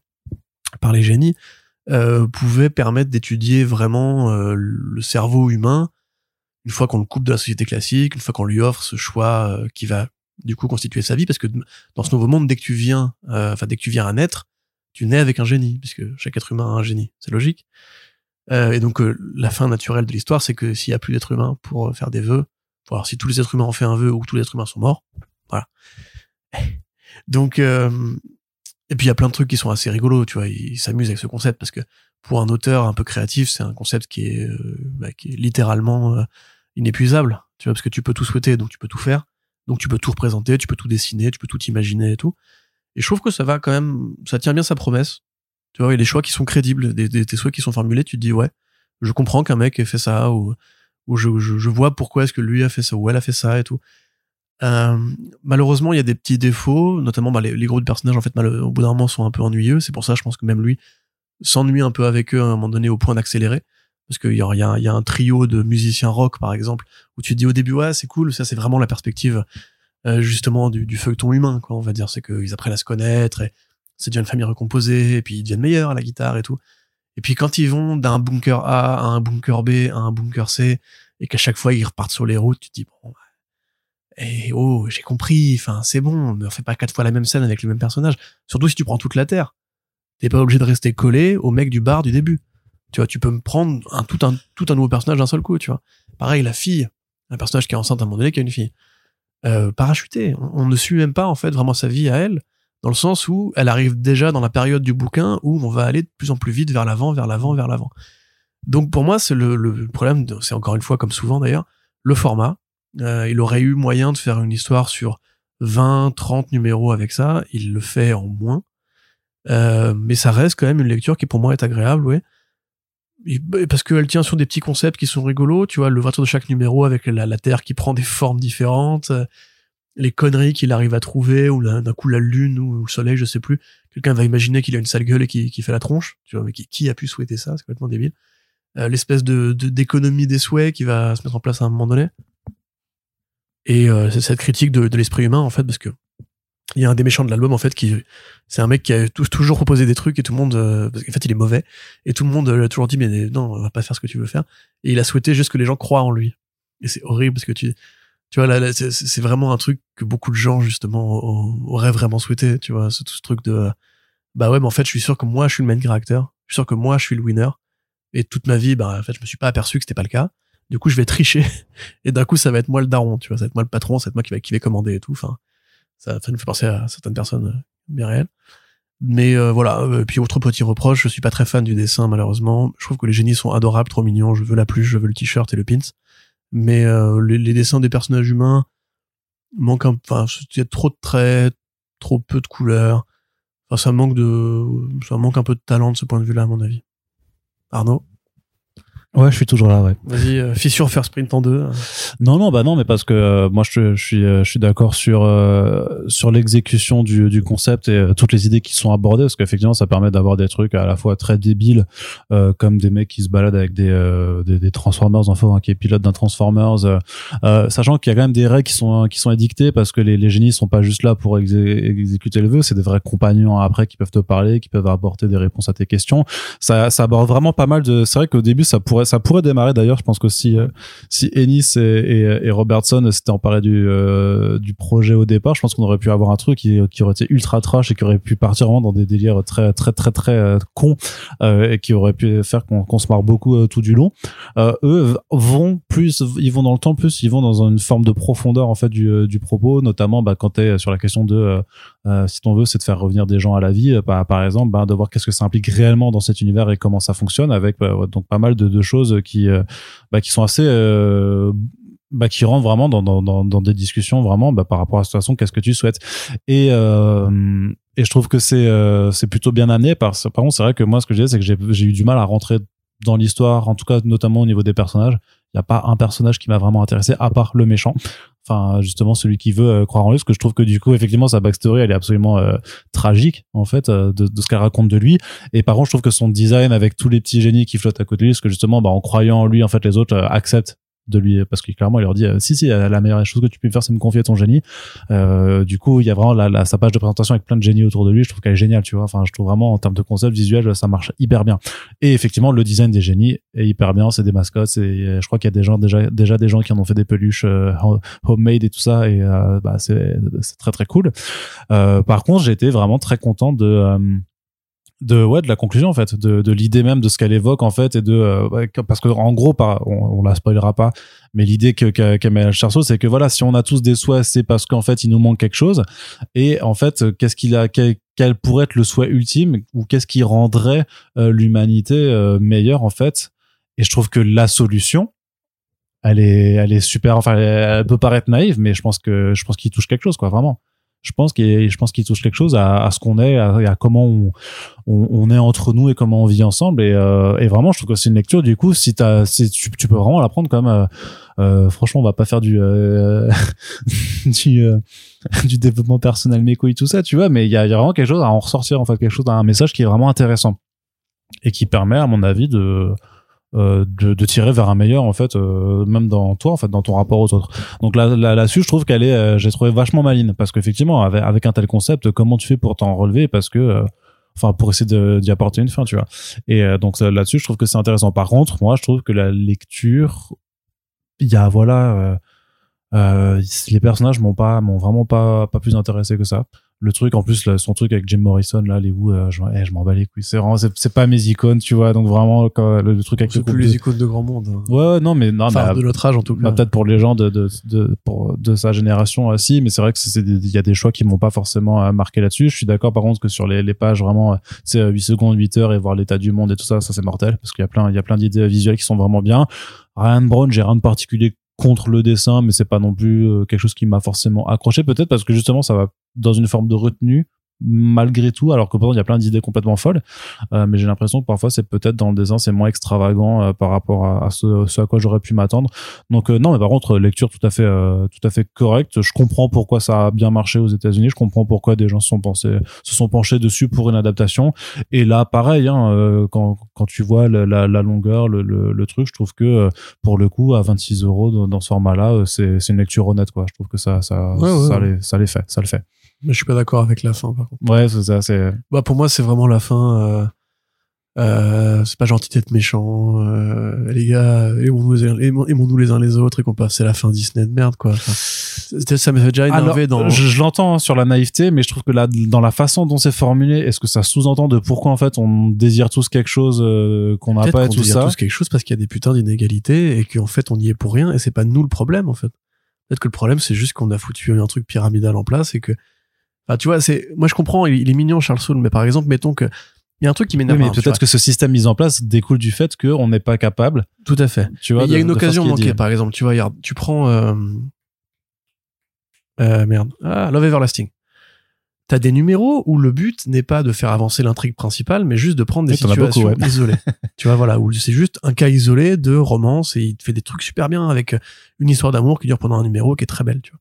par les génies euh, pouvait permettre d'étudier vraiment euh, le cerveau humain une fois qu'on le coupe de la société classique, une fois qu'on lui offre ce choix euh, qui va du coup constituer sa vie, parce que dans ce nouveau monde, dès que tu viens, euh, enfin dès que tu viens à naître, tu nais avec un génie, puisque chaque être humain a un génie, c'est logique. Euh, et donc euh, la fin naturelle de l'histoire, c'est que s'il y a plus d'êtres humains pour euh, faire des vœux, faut voir si tous les êtres humains ont fait un vœu ou tous les êtres humains sont morts, voilà. Donc euh, et puis il y a plein de trucs qui sont assez rigolos, tu vois, ils s'amusent avec ce concept parce que pour un auteur un peu créatif, c'est un concept qui est, bah, qui est littéralement inépuisable, tu vois, parce que tu peux tout souhaiter, donc tu peux tout faire, donc tu peux tout représenter, tu peux tout dessiner, tu peux tout imaginer et tout. Et je trouve que ça va quand même, ça tient bien sa promesse. Tu vois, il y a des choix qui sont crédibles, des, des, des souhaits qui sont formulés, tu te dis ouais, je comprends qu'un mec ait fait ça ou ou je, je, je vois pourquoi est-ce que lui a fait ça ou elle a fait ça et tout. Euh, malheureusement, il y a des petits défauts, notamment bah, les, les de personnages en fait, mal, au bout d'un moment, sont un peu ennuyeux. C'est pour ça, je pense que même lui s'ennuie un peu avec eux à un moment donné au point d'accélérer parce qu'il y a, un trio de musiciens rock par exemple où tu te dis au début ouais c'est cool ça c'est vraiment la perspective euh, justement du, feuilleton humain quoi on va dire c'est qu'ils apprennent à se connaître et c'est déjà une famille recomposée et puis ils deviennent meilleurs à la guitare et tout Et puis quand ils vont d'un bunker A à un bunker B à un bunker C, et qu'à chaque fois ils repartent sur les routes, tu te dis bon, et oh, j'ai compris, enfin c'est bon, ne fais pas quatre fois la même scène avec le même personnage. Surtout si tu prends toute la Terre. T'es pas obligé de rester collé au mec du bar du début. Tu vois, tu peux me prendre un, tout un tout un nouveau personnage d'un seul coup, tu vois. Pareil, la fille, un personnage qui est enceinte à un moment donné, qui a une fille. Euh, parachuté. On, ne suit même pas en fait vraiment sa vie à elle, dans le sens où elle arrive déjà dans la période du bouquin où on va aller de plus en plus vite vers l'avant, vers l'avant, vers l'avant. Donc pour moi, c'est le, le problème, c'est encore une fois comme souvent d'ailleurs, le format. Euh, il aurait eu moyen de faire une histoire sur 20, 30 numéros avec ça. Il le fait en moins. Euh, mais ça reste quand même une lecture qui pour moi est agréable, ouais. Bah, parce qu'elle tient sur des petits concepts qui sont rigolos, tu vois, l'ouverture de chaque numéro avec la, Terre qui prend des formes différentes, euh, les conneries qu'il arrive à trouver, ou d'un coup la Lune ou le Soleil, je sais plus. Quelqu'un va imaginer qu'il a une sale gueule et qui, fait la tronche, tu vois, mais qui, a pu souhaiter ça, c'est complètement débile. Euh, L'espèce d'économie des souhaits qui va se mettre en place à un moment donné. Et euh, cette critique de, de l'esprit humain, en fait, parce que il y a un des méchants de l'album en fait qui c'est un mec qui a toujours proposé des trucs et tout le monde euh, parce qu'en fait il est mauvais. Et tout le monde lui a toujours dit mais non on va pas faire ce que tu veux faire. Et il a souhaité juste que les gens croient en lui. Et c'est horrible parce que tu tu vois là, c'est vraiment un truc que beaucoup de gens justement auraient vraiment souhaité tu vois ce, tout ce truc de bah ouais mais en fait je suis sûr que moi je suis le main character. Je suis sûr que moi je suis le winner. Et toute ma vie bah en fait je me suis pas aperçu que c'était pas le cas. Du coup je vais tricher. Et d'un coup ça va être moi le daron tu vois. Ça va être moi le patron ça va être moi qui va qui va commander et tout enfin ça, ça me fait penser à certaines personnes euh, bien réelles. Mais euh, voilà, euh, puis autre petit reproche, je suis pas très fan du dessin malheureusement. Je trouve que les génies sont adorables, trop mignons. Je veux la pluche, je veux le t-shirt et le pins. Mais les, dessins des personnages humains manquent un, enfin, il y a trop de traits, trop peu de couleurs. Enfin, ça manque de, ça manque un peu de talent de ce point de vue-là, à mon avis. Arnaud? Ouais, je suis toujours là, ouais. Vas-y, euh, fissure faire sprint en deux. Non, non, bah non, mais parce que euh, moi je, je, suis, euh, je suis d'accord sur euh, sur l'exécution du, du concept et toutes les idées qui sont abordées, parce qu'effectivement, ça permet d'avoir des trucs à la fois très débiles, comme des mecs qui se baladent avec des des, des, Transformers, enfin, qui est pilote d'un Transformers, sachant qu'il y a quand même des règles qui sont qui sont édictées parce que les, les génies sont pas juste là pour exécuter le vœu, c'est des vrais compagnons après qui peuvent te parler, qui peuvent apporter des réponses à tes questions. Ça, ça aborde vraiment pas mal de. C'est vrai qu'au début, ça pourrait ça pourrait démarrer d'ailleurs. Je pense que si euh, si Ennis et, Robertson s'étaient emparés du euh, du projet au départ, je pense qu'on aurait pu avoir un truc qui, qui aurait été ultra trash et qui aurait pu partir vraiment dans des délires très très très très euh, cons et qui aurait pu faire qu'on se marre beaucoup tout du long. eux vont plus, ils vont dans le temps plus, ils vont dans une forme de profondeur en fait du, du propos, notamment bah, quand t'es sur la question de si ton veut c'est de faire revenir des gens à la vie, bah, par exemple, bah, de voir qu'est-ce que ça implique réellement dans cet univers et comment ça fonctionne avec bah, donc pas mal de, de choses qui euh, bah, qui sont assez euh, bah, qui rentrent vraiment dans, dans, dans, dans des discussions vraiment bah, par rapport à la situation qu'est-ce que tu souhaites. Et euh, et je trouve que c'est c'est plutôt bien amené par par contre c'est vrai que moi ce que je disais c'est que j'ai eu du mal à rentrer dans l'histoire en tout cas notamment au niveau des personnages. Il y a pas un personnage qui m'a vraiment intéressé à part le méchant enfin justement celui qui veut euh, croire en lui parce que je trouve que du coup effectivement sa backstory elle est absolument euh, tragique en fait euh, de, ce qu'elle raconte de lui. Et par contre je trouve que son design avec tous les petits génies qui flottent à côté de lui parce que justement bah, en croyant en lui en fait les autres acceptent de lui parce que clairement il leur dit si si la meilleure chose que tu peux faire c'est me confier ton génie. Euh, du coup il y a vraiment la, sa page de présentation avec plein de génies autour de lui je trouve qu'elle est géniale tu vois. Enfin je trouve vraiment en termes de concept visuel ça marche hyper bien. Et effectivement le design des génies est hyper bien c'est des mascottes et je crois qu'il y a des gens déjà déjà des gens qui en ont fait des peluches euh, homemade et tout ça et euh, bah c'est c'est très très cool. Par contre été vraiment très content de de ouais de la conclusion en fait de, de l'idée même de ce qu'elle évoque en fait et de euh, parce que en gros pas on, on la spoilera pas mais l'idée que qu'a met Charceau c'est que voilà si on a tous des souhaits c'est parce qu'en fait il nous manque quelque chose. Et en fait qu'est-ce qu'il a quel, quel, pourrait être le souhait ultime ou qu'est-ce qui rendrait euh, l'humanité euh, meilleure en fait. Et je trouve que la solution elle est elle est super enfin elle peut paraître naïve mais je pense que je pense qu'il touche quelque chose quoi vraiment je pense qu'il je pense qu'il touche quelque chose à, à ce qu'on est à, à comment on, on, est entre nous et comment on vit ensemble. Et, euh, et vraiment je trouve que c'est une lecture du coup si t'as si tu, tu peux vraiment la prendre comme euh, euh, franchement on va pas faire du euh, du, euh, du développement personnel méco et tout ça tu vois mais il y a, y a vraiment quelque chose à en ressortir en fait quelque chose un message qui est vraiment intéressant et qui permet à mon avis de euh, de, de, tirer vers un meilleur en fait euh, même dans toi en fait dans ton rapport aux autres donc là là là-dessus je trouve qu'elle est euh, j'ai trouvé vachement maline parce qu'effectivement avec, avec un tel concept comment tu fais pour t'en relever? Parce que enfin pour essayer d'y apporter une fin, tu vois. Et euh, donc ça, là-dessus, je trouve que c'est intéressant. Par contre, moi, je trouve que la lecture, il y a voilà, euh, euh, les personnages m'ont pas, m'ont vraiment pas pas plus intéressé que ça. Le truc, en plus, là, son truc avec Jim Morrison, là, les Who, euh, je, eh, je m'en bats les couilles. C'est vraiment, c'est pas mes icônes, tu vois. Donc vraiment, quand, le, le truc avec le C'est plus de- les icônes de grand monde. hein. Ouais, non, mais non, Enfin, mais de notre âge en tout bah, cas. peut-être pour les gens de de de pour, de sa génération euh, si mais c'est vrai que c'est il y a des choix qui m'ont pas forcément euh, marqué là-dessus je suis d'accord par contre que sur les, les pages vraiment c'est euh, 8 secondes 8 heures et voir l'état du monde et tout ça ça c'est mortel parce qu'il y a plein il y a plein d'idées visuelles qui sont vraiment bien Ryan Brown j'ai rien de particulier contre le dessin mais c'est pas non plus euh, quelque chose qui m'a forcément accroché. Peut-être parce que justement ça va dans une forme de retenue malgré tout alors que pourtant il y a plein d'idées complètement folles euh, mais j'ai l'impression que parfois c'est peut-être dans le dessin c'est moins extravagant euh, par rapport à, à ce, ce à quoi j'aurais pu m'attendre. Donc euh, non mais par contre lecture tout à fait euh, tout à fait correcte. Je comprends pourquoi ça a bien marché aux États-Unis. Je comprends pourquoi des gens se sont pensés se sont penchés dessus pour une adaptation. Et là pareil hein, euh, quand quand tu vois la, la, la longueur le, le, le truc je trouve que euh, pour le coup à 26 euros dans, dans ce format là c'est c'est une lecture honnête quoi. Je trouve que ça ça Ouais, ouais, ça ouais. les ça les fait ça le fait Mais je suis pas d'accord avec la fin par contre. ouais c'est ça c'est Bah pour moi c'est vraiment la fin. Euh, euh, c'est pas gentil d'être méchant. Euh, les gars, aimons-nous les, uns- les uns les autres et qu'on passe. C'est la fin Disney de merde quoi. Enfin, ça me fait déjà énervé Alors, dans. je, je l'entends hein, sur la naïveté, mais je trouve que là, dans la façon dont c'est formulé, est-ce que ça sous-entend de pourquoi en fait on désire tous quelque chose euh, qu'on n'a pas et qu'on tout désire ça tous quelque chose parce qu'il y a des putains d'inégalités et qu'en fait on y est pour rien et c'est pas nous le problème en fait. Peut-être que le problème c'est juste qu'on a foutu un truc pyramidal en place et que, enfin tu vois, c'est, moi je comprends, il, il est mignon Charles Soule, mais par exemple mettons que il y a un truc qui Oui, m'énerve. mais hein, peut-être que ce système mis en place découle du fait qu'on n'est pas capable. tout à fait. Tu vois, il y a une occasion manquée, par exemple. Tu vois, regarde, tu prends. Euh, euh, merde. Ah, Love Everlasting. T'as des numéros où le but n'est pas de faire avancer l'intrigue principale, mais juste de prendre des Oui, beaucoup, situations ouais. isolées. tu vois, voilà, où c'est juste un cas isolé de romance et il te fait des trucs super bien avec une histoire d'amour qui dure pendant un numéro qui est très belle, tu vois.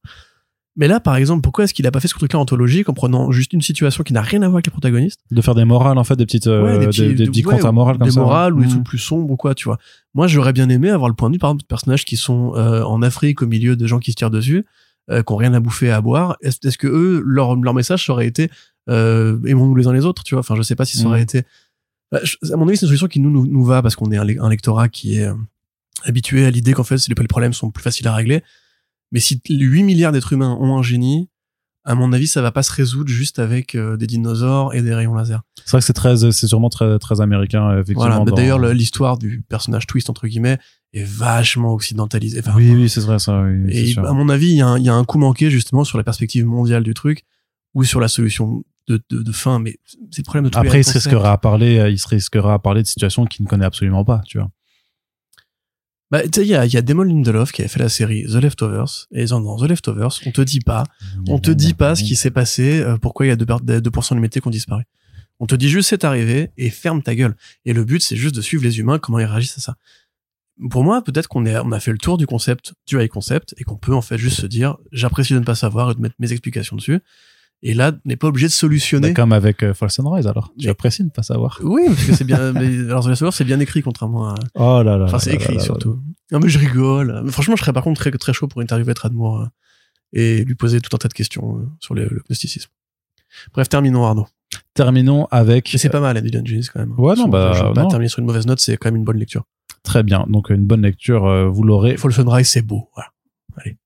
Mais là, par exemple, pourquoi est-ce qu'il a pas fait ce truc-là anthologique en prenant juste une situation qui n'a rien à voir avec les protagonistes De faire des morales, en fait, des petites, euh, Ouais, des, petits- des petits ouais, comptes à morale comme des ça. morales ou des trucs plus sombres ou quoi, tu vois. Moi, j'aurais bien aimé avoir le point de vue, par exemple, de personnages qui sont euh, en Afrique au milieu de gens qui se tirent dessus, euh, qui ont rien à bouffer et à boire. Est-ce que eux, leur, leur message ça aurait été euh, aimons-nous les uns les autres, tu vois? Enfin, je sais pas si ça aurait Mhm. été. Bah, je- à mon avis, c'est une solution qui nous, nous, nous va parce qu'on est un, un lectorat qui est habitué à l'idée qu'en fait, les problèmes sont plus faciles à régler. Mais si 8 milliards d'êtres humains ont un génie, à mon avis, ça va pas se résoudre juste avec euh, des dinosaures et des rayons laser. C'est vrai que c'est très, c'est sûrement très, très américain, effectivement. Voilà. Dans- D'ailleurs, le- l'histoire du personnage twist entre guillemets est vachement occidentalisée. Enfin, Oui, oui, c'est vrai, ça, oui, et sûr. à mon avis, il y, a un- il y a un coup manqué justement sur la perspective mondiale du truc ou sur la solution de, de, de fin. Mais c'est le problème de Après, il se risquera à parler, euh, il se risquera à parler de situations qu'il ne connaît absolument pas, tu vois. Bah, tu sais, il y a, y a Damon Lindelof qui avait fait la série The Leftovers. Et dans dans The Leftovers, on te dit pas, on te dit pas ce qui s'est passé, euh, pourquoi il y a 2%, de 2% de l'humanité qui ont disparu. On te dit juste c'est arrivé et ferme ta gueule. Et le but, c'est juste de suivre les humains, comment ils réagissent à ça. Pour moi, peut-être qu'on on a fait le tour du concept, du high concept, et qu'on peut en fait juste se dire, j'apprécie de ne pas savoir et de mettre mes explications dessus. Et là, n'est pas obligé de solutionner. Bah, comme avec euh, Fall Sunrise, alors. Apprécies de ne pas savoir. Oui, parce que c'est bien, mais, alors Leftovers, c'est bien écrit, contrairement à, Oh là là. Enfin, c'est écrit là là. surtout. Non, mais je rigole. Mais franchement, je serais par contre très, très chaud pour interviewer Tradmoor euh, et lui poser tout un tas de questions euh, sur le, le gnosticisme. Bref, terminons Arnaud. Terminons avec. Mais c'est pas mal, Indiana Jones quand même. Ouais, non, bah, Je pas terminer sur une mauvaise note, c'est quand même une bonne lecture. Très bien. Donc, une bonne lecture, euh, vous l'aurez. Fall Sunrise, c'est beau. Voilà. Allez,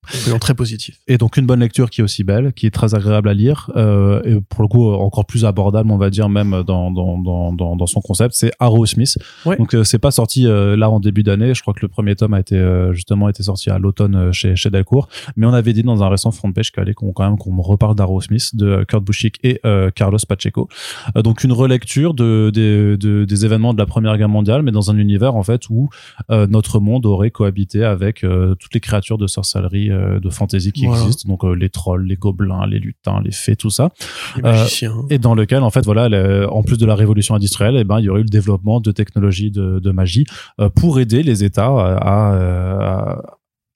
très positif. Et donc une bonne lecture qui est aussi belle, qui est très agréable à lire, euh, et pour le coup euh, encore plus abordable, on va dire même dans dans dans dans, dans son concept, c'est Arrow Smith. Ouais. Donc euh, c'est pas sorti euh, là en début d'année. Je crois que le premier tome a été justement été sorti à l'automne chez chez Delcourt. Mais on avait dit dans un récent front page qu'il qu'on quand même qu'on reparle d'Arrow Smith, de Kurt Busiek et Carlos Pacheco. Donc une relecture de, des- de des événements de la Première Guerre mondiale, mais dans un univers en fait où notre monde aurait cohabité avec toutes les créatures de sorcellerie, euh, de fantasy qui Voilà. existent, donc euh, les trolls, les gobelins, les lutins, les fées, tout ça, Euh, et dans lequel en fait voilà, le- en plus de la révolution industrielle, eh ben il y aurait eu le développement de technologies de, de magie pour aider les États à, à,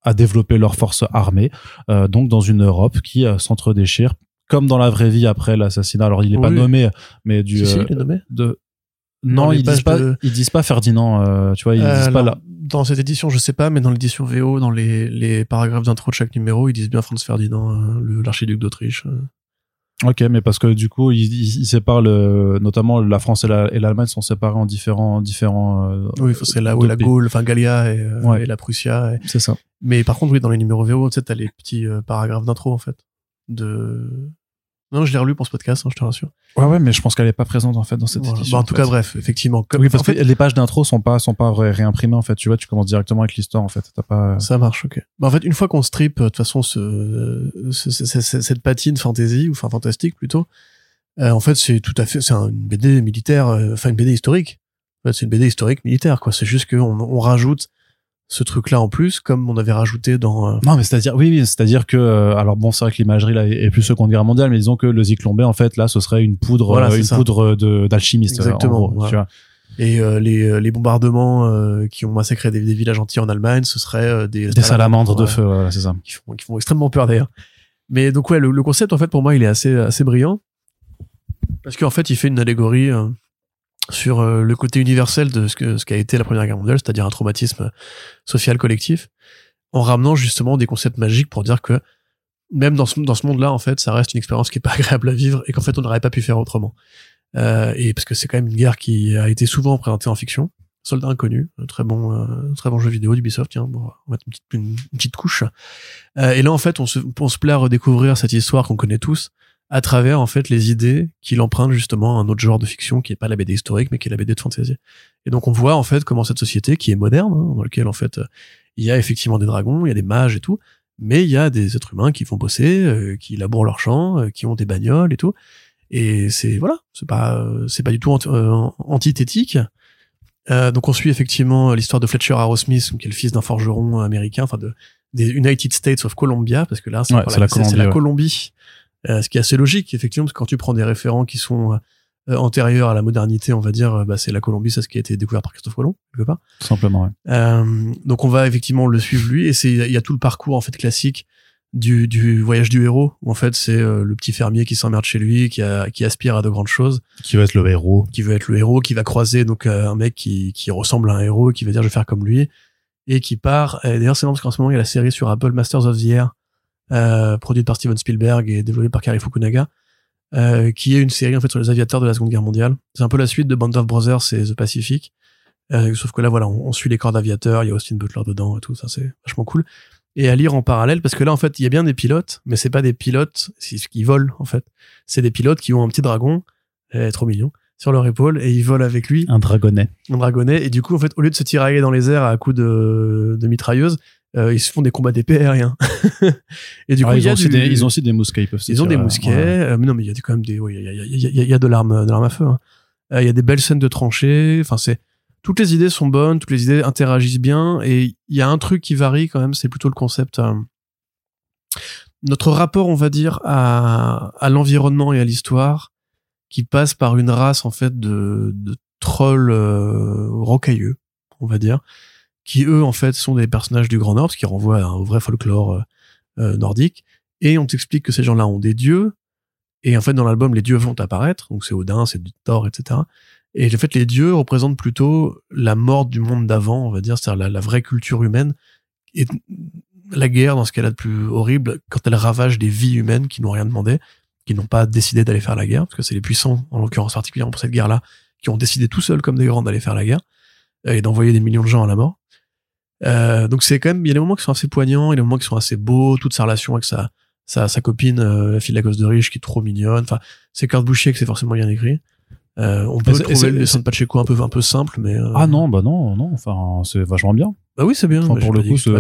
à développer leurs forces armées, euh, donc dans une Europe qui euh, s'entre-déchire comme dans la vraie vie après l'assassinat. Alors il est pas nommé, mais du Si, si, il est nommé. de non, ils disent pas, de- ils disent pas Ferdinand, euh, tu vois, ils Euh, disent pas là. Dans cette édition, je sais pas, mais dans l'édition VO, dans les, les paragraphes d'intro de chaque numéro, ils disent bien Franz Ferdinand, euh, l'archiduc d'Autriche. euh. Ok, mais parce que du coup, ils il, il séparent le, notamment la France et la- et l'Allemagne sont séparés en différents, différents. euh, Oui, c'est là où la. Gaule, enfin Gallia et, Ouais. et la Prussia. C'est ça. Mais par contre, oui, dans les numéros VO, tu sais, t'as les petits paragraphes d'intro, en fait. De... Non, je l'ai relu pour ce podcast, hein, je te rassure. Ouais, ouais, mais je pense qu'elle est pas présente en fait dans cette Voilà. édition. Bah, en tout cas, bref, effectivement. Comme, Oui, parce en fait, que les pages d'intro sont pas sont pas ré- réimprimées en fait. Tu vois, tu commences directement avec l'histoire en fait. T'as pas. Ça marche, ok. Bah, en fait, une fois qu'on strip, euh, de toute façon, ce, ce- ce- ce- cette patine fantasy, ou enfin fantastique plutôt, euh, en fait, c'est tout à fait, c'est un- une BD militaire, euh, enfin une BD historique. En fait, c'est une BD historique militaire, quoi. C'est juste qu'on on rajoute ce truc-là en plus, comme on avait rajouté dans. euh, Non, mais c'est-à-dire, oui, oui, c'est-à-dire que, euh, alors bon, c'est vrai que l'imagerie là est plus Seconde Guerre mondiale, mais disons que le Zyklon B, en fait, là, ce serait une poudre, Voilà, euh, une ça. poudre de d'alchimiste. Exactement, En gros, voilà. tu vois. et euh, les, les bombardements euh, qui ont massacré des, des villages entiers en Allemagne, ce serait euh, des, Des salamandres de feu, voilà, c'est ça. qui font, qui font extrêmement peur d'ailleurs. Mais donc ouais, le, le concept en fait pour moi il est assez assez brillant parce qu'en fait il fait une allégorie euh, sur euh, le côté universel de ce que ce qu'a été la Première Guerre mondiale, c'est-à-dire un traumatisme social collectif, en ramenant justement des concepts magiques pour dire que même dans ce, dans ce monde-là, en fait, ça reste une expérience qui est pas agréable à vivre et qu'en fait, on n'aurait pas pu faire autrement. Euh, et parce que c'est quand même une guerre qui a été souvent présentée en fiction. Soldat inconnu, un très bon, euh, très bon jeu vidéo d'Ubisoft. Tiens, bon, on va mettre une petite, une, petite couche. Euh, et là, en fait, on se, on se plaît à redécouvrir cette histoire qu'on connaît tous à travers en fait les idées qu'il emprunte justement à un autre genre de fiction qui est pas la BD historique mais qui est la BD de fantasy. Et donc on voit en fait comment cette société qui est moderne, hein, dans laquelle en fait euh, il y a effectivement des dragons, il y a des mages et tout, mais il y a des êtres humains qui vont bosser, euh, qui labourent leurs champs, euh, qui ont des bagnoles et tout. Et c'est voilà, c'est pas euh, c'est pas du tout anti- euh, antithétique. Euh, donc on suit effectivement l'histoire de Fletcher Arrowsmith, qui est le fils d'un forgeron américain, enfin de des United States of Columbia, parce que là c'est Ouais, la Colombie, la ouais. Colombie. Euh, ce qui est assez logique effectivement, parce que quand tu prends des référents qui sont euh, antérieurs à la modernité, on va dire, euh, bah, c'est la Colombie, c'est ce qui a été découvert par Christophe Colomb quelque part. Tout simplement, ouais. Euh, donc on va effectivement le suivre lui et c'est il y a tout le parcours en fait classique du, du voyage du héros où en fait c'est euh, le petit fermier qui s'emmerde chez lui qui a, qui aspire à de grandes choses Qui va être le héros. qui veut être le héros qui va croiser donc euh, un mec qui, qui ressemble à un héros qui va dire je vais faire comme lui et qui part et d'ailleurs c'est marrant parce qu'en ce moment il y a la série sur Apple Masters of the Air euh, produite par Steven Spielberg et développée par Kari Fukunaga euh, qui est une série en fait sur les aviateurs de la Seconde Guerre mondiale c'est un peu la suite de Band of Brothers et The Pacific euh, sauf que là, voilà, on, on suit les corps d'aviateurs, il y a Austin Butler dedans et tout, ça c'est vachement cool. Et à lire en parallèle, parce que là, en fait, il y a bien des pilotes, mais c'est pas des pilotes c'est ce qui volent, en fait. C'est des pilotes qui ont un petit dragon, eh, trop mignon, sur leur épaule, et ils volent avec lui, Un dragonnet. un dragonnet, et du coup, en fait, au lieu de se tirailler dans les airs à coups de, de mitrailleuse, euh, ils se font des combats d'épée aériens. et du coup, Ah, il ils, ont aussi des, ils ont aussi des mousquets. Ils, peuvent ils ont des mousquets, euh, mais non, mais il y a quand même des, il y a, de l'arme, de l'arme à feu. hein. Euh, Il y a des belles scènes de tranchées. Enfin, c'est toutes les idées sont bonnes, toutes les idées interagissent bien, et il y a un truc qui varie quand même, c'est plutôt le concept. euh, notre rapport, on va dire, à, à l'environnement et à l'histoire, qui passe par une race en fait de, de trolls euh, rocailleux, on va dire, qui eux en fait sont des personnages du Grand Nord, ce qui renvoie à un vrai folklore euh, euh, nordique. Et on t'explique que ces gens-là ont des dieux. Et en fait, dans l'album, les dieux vont apparaître. Donc c'est Odin, c'est Thor, etc. Et en fait, les dieux représentent plutôt la mort du monde d'avant, on va dire, c'est-à-dire la, la vraie culture humaine. Et la guerre, dans ce qu'elle a de plus horrible, quand elle ravage des vies humaines qui n'ont rien demandé, qui n'ont pas décidé d'aller faire la guerre, parce que c'est les puissants, en l'occurrence particulièrement pour cette guerre-là, qui ont décidé tout seuls comme des grands d'aller faire la guerre et d'envoyer des millions de gens à la mort. Euh, donc c'est quand même, il y a des moments qui sont assez poignants, il y a des moments qui sont assez beaux, toute sa relation avec sa, sa, sa copine, euh, la fille de la gosse de riche, qui est trop mignonne. Enfin, c'est Kurt Boucher que c'est forcément bien écrit. Euh, on peut c'est- trouver le dessin de Pacheco un peu, un peu simple, mais. euh, Ah non, bah non, non. Enfin, c'est vachement bien. Bah oui, c'est bien. Enfin, pour le coup, c'est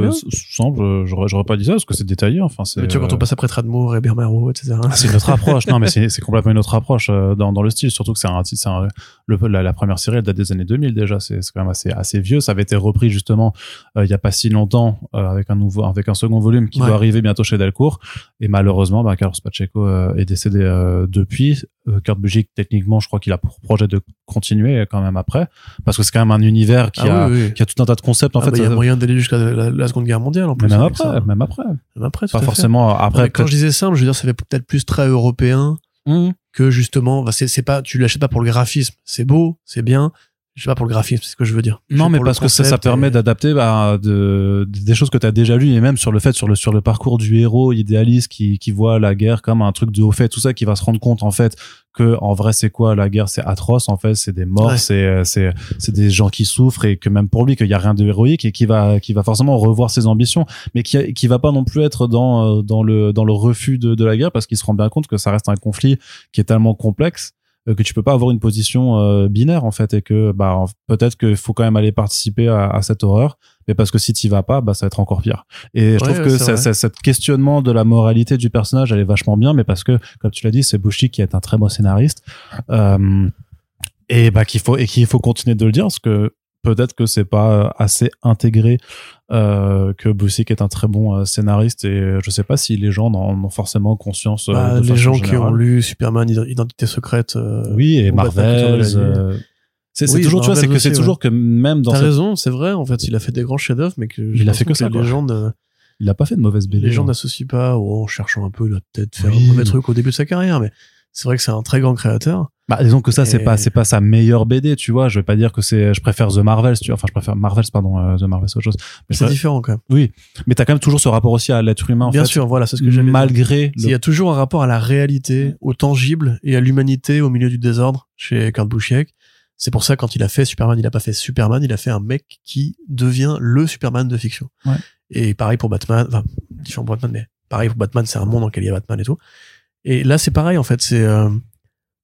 simple. J'aurais j'aurais pas dit ça parce que c'est détaillé. Enfin, c'est. Mais tu vois, quand on euh, passe après Tradmore et Bermero, etc. Ah, c'est une autre approche. Non, mais c'est c'est complètement une autre approche euh, dans, dans le style. Surtout que c'est un, c'est un le, la, la première série elle date des années 2000 déjà. C'est c'est quand même assez assez vieux. Ça avait été repris justement euh, il y a pas si longtemps euh, avec un nouveau avec un second volume qui Ouais. doit arriver bientôt chez Delcourt. Et malheureusement, bah, Carlos Pacheco euh, est décédé euh, depuis. Euh, Kurt Busiek, techniquement, je crois qu'il a pour projet de continuer euh, quand même après, parce que c'est quand même un univers qui Ah a oui, oui. qui a tout un tas de concepts en Ah fait. bah, il y a moyen d'aller jusqu'à la, la Seconde Guerre mondiale en plus. même après, ça. même après. Même après, tout Pas forcément après. Quand je disais simple, je veux dire, ça fait peut-être plus très européen Mmh. que justement, c'est pas, tu l'achètes pas pour le graphisme. C'est beau, c'est bien, je sais pas pour le graphisme, c'est ce que je veux dire. Non, mais parce que ça, ça permet et- d'adapter bah, de, des choses que tu as déjà lues et même sur le fait, sur le, sur le parcours du héros idéaliste qui, qui voit la guerre comme un truc de haut fait, tout ça, qui va se rendre compte en fait que en vrai c'est quoi la guerre, c'est atroce en fait, c'est des morts, Ouais. c'est euh, c'est c'est des gens qui souffrent et que même pour lui qu'il y a rien de héroïque et qui va qui va forcément revoir ses ambitions, mais qui qui va pas non plus être dans euh, dans le dans le refus de, de la guerre parce qu'il se rend bien compte que ça reste un conflit qui est tellement complexe que tu peux pas avoir une position euh, binaire en fait et que bah peut-être qu'il faut quand même aller participer à, à cette horreur mais parce que si tu vas pas bah ça va être encore pire. Et je trouve ouais, que ça- ça- cette questionnement de la moralité du personnage elle est vachement bien mais parce que comme tu l'as dit c'est Bushi qui est un très bon scénariste euh, et bah qu'il faut et qu'il faut continuer de le dire parce que peut-être que c'est pas euh, assez intégré euh, que Busiek est un très bon euh, scénariste et je sais pas si les gens en ont forcément conscience euh, Bah, de les façon gens qui ont lu Superman Id- Identité secrète. Oui, et Marvel. La c'est Oui, toujours, tu vois, c'est que c'est toujours que même dans T'as cette- raison, c'est vrai. En fait, il a fait des grands chefs-d'œuvre, mais que Il a fait que ça, Les quoi. gens, ne- il a pas fait de mauvaise BD. les gens hein. n'associent pas. oh, en cherchant un peu, il a peut-être fait Oui. un mauvais truc au début de sa carrière, mais c'est vrai que c'est un très grand créateur. Bah, disons que ça, c'est Et- pas, c'est pas sa meilleure BD, tu vois. Je vais pas dire que c'est, je préfère The Marvels, tu vois. Enfin, je préfère Marvels, pardon, euh, The Marvels, autre chose. Mais C'est différent quand même. mais t'as quand même toujours ce rapport aussi à l'être humain, en Bien fait. sûr, voilà, c'est ce que dit. Malgré Il y a toujours un rapport à la réalité, au tangible et à l'humanité au milieu du désordre chez Kurt Busiek. C'est pour ça quand il a fait Superman, il a pas fait Superman, il a fait un mec qui devient le Superman de fiction. Ouais. Et pareil pour Batman, enfin différent pour Batman, mais pareil pour Batman, c'est un monde dans lequel il y a Batman et tout. Et là c'est pareil en fait, c'est euh,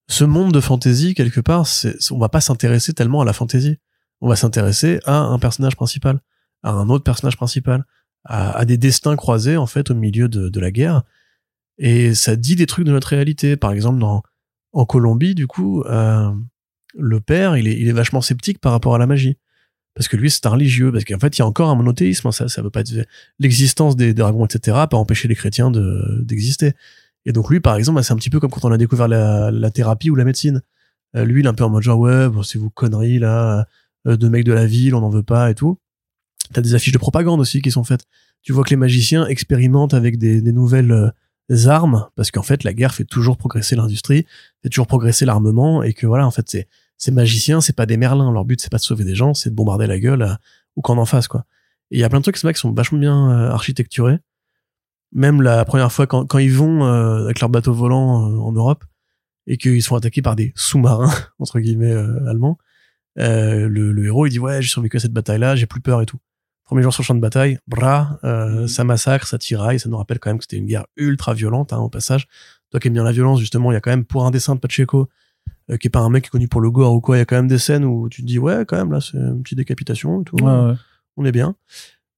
ce monde de fantasy quelque part, c'est on va pas s'intéresser tellement à la fantasy. On va s'intéresser à un personnage principal, à un autre personnage principal, à, à des destins croisés en fait au milieu de, de la guerre et ça dit des trucs de notre réalité. Par exemple, dans, en Colombie, du coup, euh, le père, il est, il est vachement sceptique par rapport à la magie. Parce que lui, c'est un religieux. Parce qu'en fait, il y a encore un monothéisme. hein. Ça, ça veut pas être l'existence des dragons, etc., pas empêcher les chrétiens de, d'exister. Et donc, lui, par exemple, bah, c'est un petit peu comme quand on a découvert la, thérapie ou la médecine. Euh, lui, il est un peu en mode genre, ouais, bon, c'est vous conneries, là, euh, de mecs de la ville, on n'en veut pas et tout. T'as des affiches de propagande aussi qui sont faites. Tu vois que les magiciens expérimentent avec des, des nouvelles euh, armes, parce qu'en fait, la guerre fait toujours progresser l'industrie, fait toujours progresser l'armement, et que voilà, en fait, c'est ces magiciens, c'est pas des merlins. Leur but, c'est pas de sauver des gens, c'est de bombarder la gueule à- ou qu'on en fasse, quoi. Et il y a plein de trucs, c'est vrai, qui sont vachement bien euh, architecturés. Même la première fois, quand, quand ils vont euh, avec leur bateau volant euh, en Europe, et qu'ils sont attaqués par des sous-marins, entre guillemets, euh, allemands, euh, le, le héros, il dit, ouais, j'ai survécu à cette bataille-là, j'ai plus peur et tout. Premier jour sur le champ de bataille, bras, euh, ça massacre, ça tiraille, ça nous rappelle quand même que c'était une guerre ultra violente, hein, au passage. Toi qui aimes bien la violence, justement, il y a quand même, pour un dessin de Pacheco, euh, qui est pas un mec qui est connu pour le gore ou quoi, il y a quand même des scènes où tu te dis, ouais, quand même, là, c'est une petite décapitation et tout. Ouais, ouais. On est bien.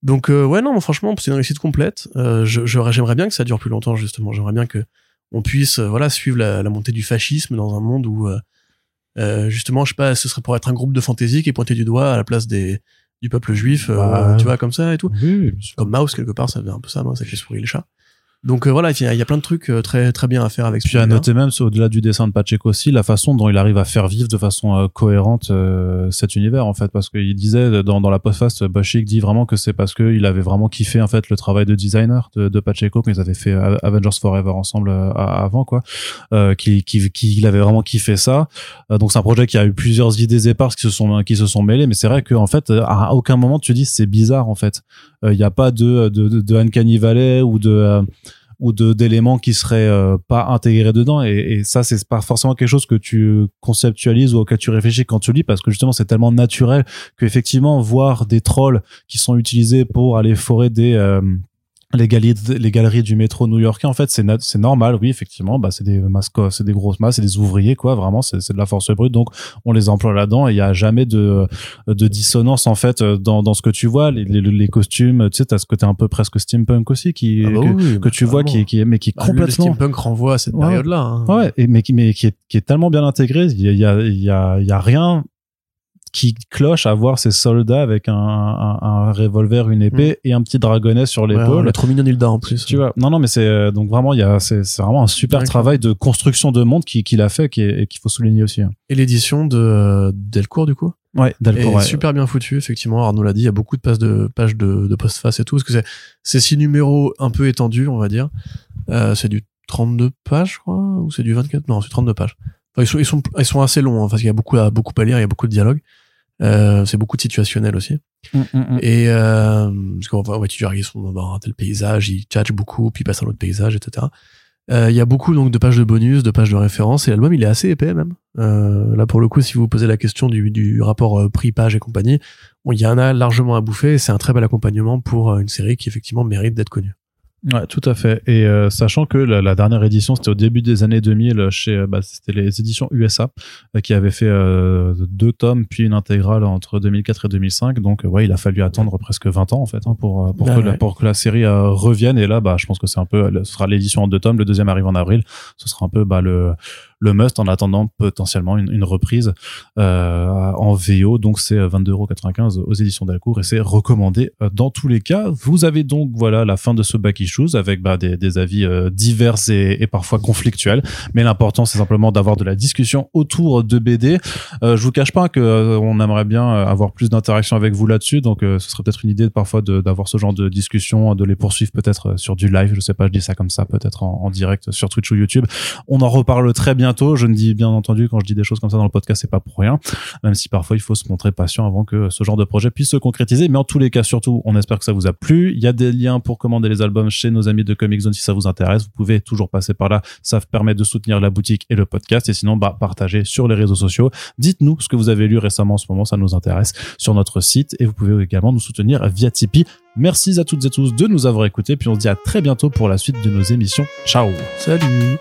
Donc, euh, ouais, non, franchement, c'est une réussite complète. Euh, je- J'aimerais bien que ça dure plus longtemps, justement. J'aimerais bien que on puisse, euh, voilà, suivre la, la montée du fascisme dans un monde où, euh, euh, justement, je sais pas, ce serait pour être un groupe de fantasy qui est pointé du doigt à la place des, du peuple juif, Bah, tu vois, comme ça et tout Oui, comme Mouse quelque part ça fait un peu ça avec les souris et les chats donc euh, voilà il y, a- il y a plein de trucs euh, très très bien à faire avec ce Puis à noter même, au-delà du dessin de Pacheco aussi, la façon dont il arrive à faire vivre de façon euh, cohérente euh, cet univers en fait, parce qu'il disait dans, dans la postface, Bashik dit vraiment que c'est parce qu'il avait vraiment kiffé en fait le travail de designer de, de Pacheco quand ils avaient fait euh, Avengers Forever ensemble euh, avant quoi, euh, qu'il qu'il- qu'il avait vraiment kiffé ça. Euh, donc c'est un projet qui a eu plusieurs idées éparses qui se sont qui se sont mêlées, mais c'est vrai que en fait à aucun moment tu dis c'est bizarre en fait. Il n'y a pas de de, de, de Uncanny Valley ou de euh, ou de d'éléments qui seraient euh, pas intégrés dedans. Et, et ça c'est pas forcément quelque chose que tu conceptualises ou auquel tu réfléchis quand tu lis parce que justement c'est tellement naturel que effectivement voir des trolls qui sont utilisés pour aller forer des euh, les galeries, les galeries du métro new-yorkais, en fait, c'est c'est normal, oui, effectivement, bah, c'est des mascots, c'est des grosses masses, c'est des ouvriers, quoi, vraiment, c'est c'est de la force brute, donc on les emploie là-dedans et il y a jamais de, de dissonance, en fait, dans, dans ce que tu vois, les, les, les costumes, tu sais, t'as ce côté un peu presque steampunk aussi, qui, Ah bah que, oui, que tu vois, qui, qui mais qui est Bah, le- le complètement, steampunk renvoie à cette Ouais. période-là hein. Ouais, et, mais, qui, mais qui, est, qui est tellement bien intégré. Il y a, il y a, il y a rien qui cloche à voir ces soldats avec un, un, un revolver, une épée et un petit dragonnet sur Mm. Ouais, l'épaule. est trop mignonne Hilda en plus tu vois, non, non, mais c'est euh, donc vraiment, il y a, c'est, c'est vraiment un super travail de construction de monde qui, qu'il a fait, qui est- et qu'il faut souligner aussi. hein. et l'édition de euh, Delcourt du coup? Ouais, Delcourt. est ouais. super bien foutu effectivement Arnaud l'a dit il y a beaucoup de pages de pages de, de postface et tout parce que c'est c'est six numéros un peu étendus on va dire euh, c'est du 32 pages je crois ou c'est du 24 non c'est 32 pages enfin, ils sont ils sont ils sont assez longs hein, parce qu'il y a beaucoup à beaucoup à lire il y a beaucoup de dialogues Euh, c'est beaucoup de situationnel aussi. Mm, mm, mm. Et euh, parce qu'on va, ouais, tu ils sont dans un tel paysage, ils tchatchent beaucoup, puis ils passent à l'autre paysage, etc. Euh, Il y a beaucoup donc de pages de bonus, de pages de référence, et l'album il est assez épais même. Euh, là pour le coup, si vous vous posez la question du, du rapport euh, prix-page et compagnie, bon, il y en a largement à bouffer. et C'est un très bel accompagnement pour une série qui effectivement mérite d'être connue. Ouais, tout à fait. Et euh, sachant que la, la dernière édition, c'était au début des années 2000 chez, euh, bah, c'était les éditions USA euh, qui avaient fait euh, deux tomes puis une intégrale entre 2004 et 2005. Donc ouais, il a fallu attendre presque 20 ans en fait hein, pour euh, pour, Ah que la, pour que la série revienne. Et là, bah, je pense que c'est un peu, ce sera l'édition en deux tomes. Le deuxième arrive en avril. Ce sera un peu bah, le le must en attendant potentiellement une, une reprise euh, en VO. Donc c'est 22,95€ aux éditions Delcourt et c'est recommandé euh, dans tous les cas. Vous avez donc voilà la fin de ce back issues avec bah, des, des avis euh, divers et, et parfois conflictuels. Mais l'important c'est simplement d'avoir de la discussion autour de BD. Euh, je vous cache pas que euh, on aimerait bien avoir plus d'interaction avec vous là-dessus. Donc ce serait peut-être une idée parfois d'avoir ce genre de discussion, de les poursuivre peut-être sur du live. Je sais pas, je dis ça comme ça, peut-être en, direct sur Twitch ou YouTube. On en reparle très bientôt. Je ne dis bien entendu quand je dis des choses comme ça dans le podcast, c'est pas pour rien. Même si parfois il faut se montrer patient avant que ce genre de projet puisse se concrétiser. Mais en tous les cas, surtout, on espère que ça vous a plu. Il y a des liens pour commander les albums chez nos amis de Comic Zone si ça vous intéresse. Vous pouvez toujours passer par là. Ça permet de soutenir la boutique et le podcast. Et sinon, bah, partagez sur les réseaux sociaux. Dites-nous ce que vous avez lu récemment en ce moment. Ça nous intéresse sur notre site. Et vous pouvez également nous soutenir via Tipeee. Merci à toutes et tous de nous avoir écoutés. Puis on se dit à très bientôt pour la suite de nos émissions. Ciao! Salut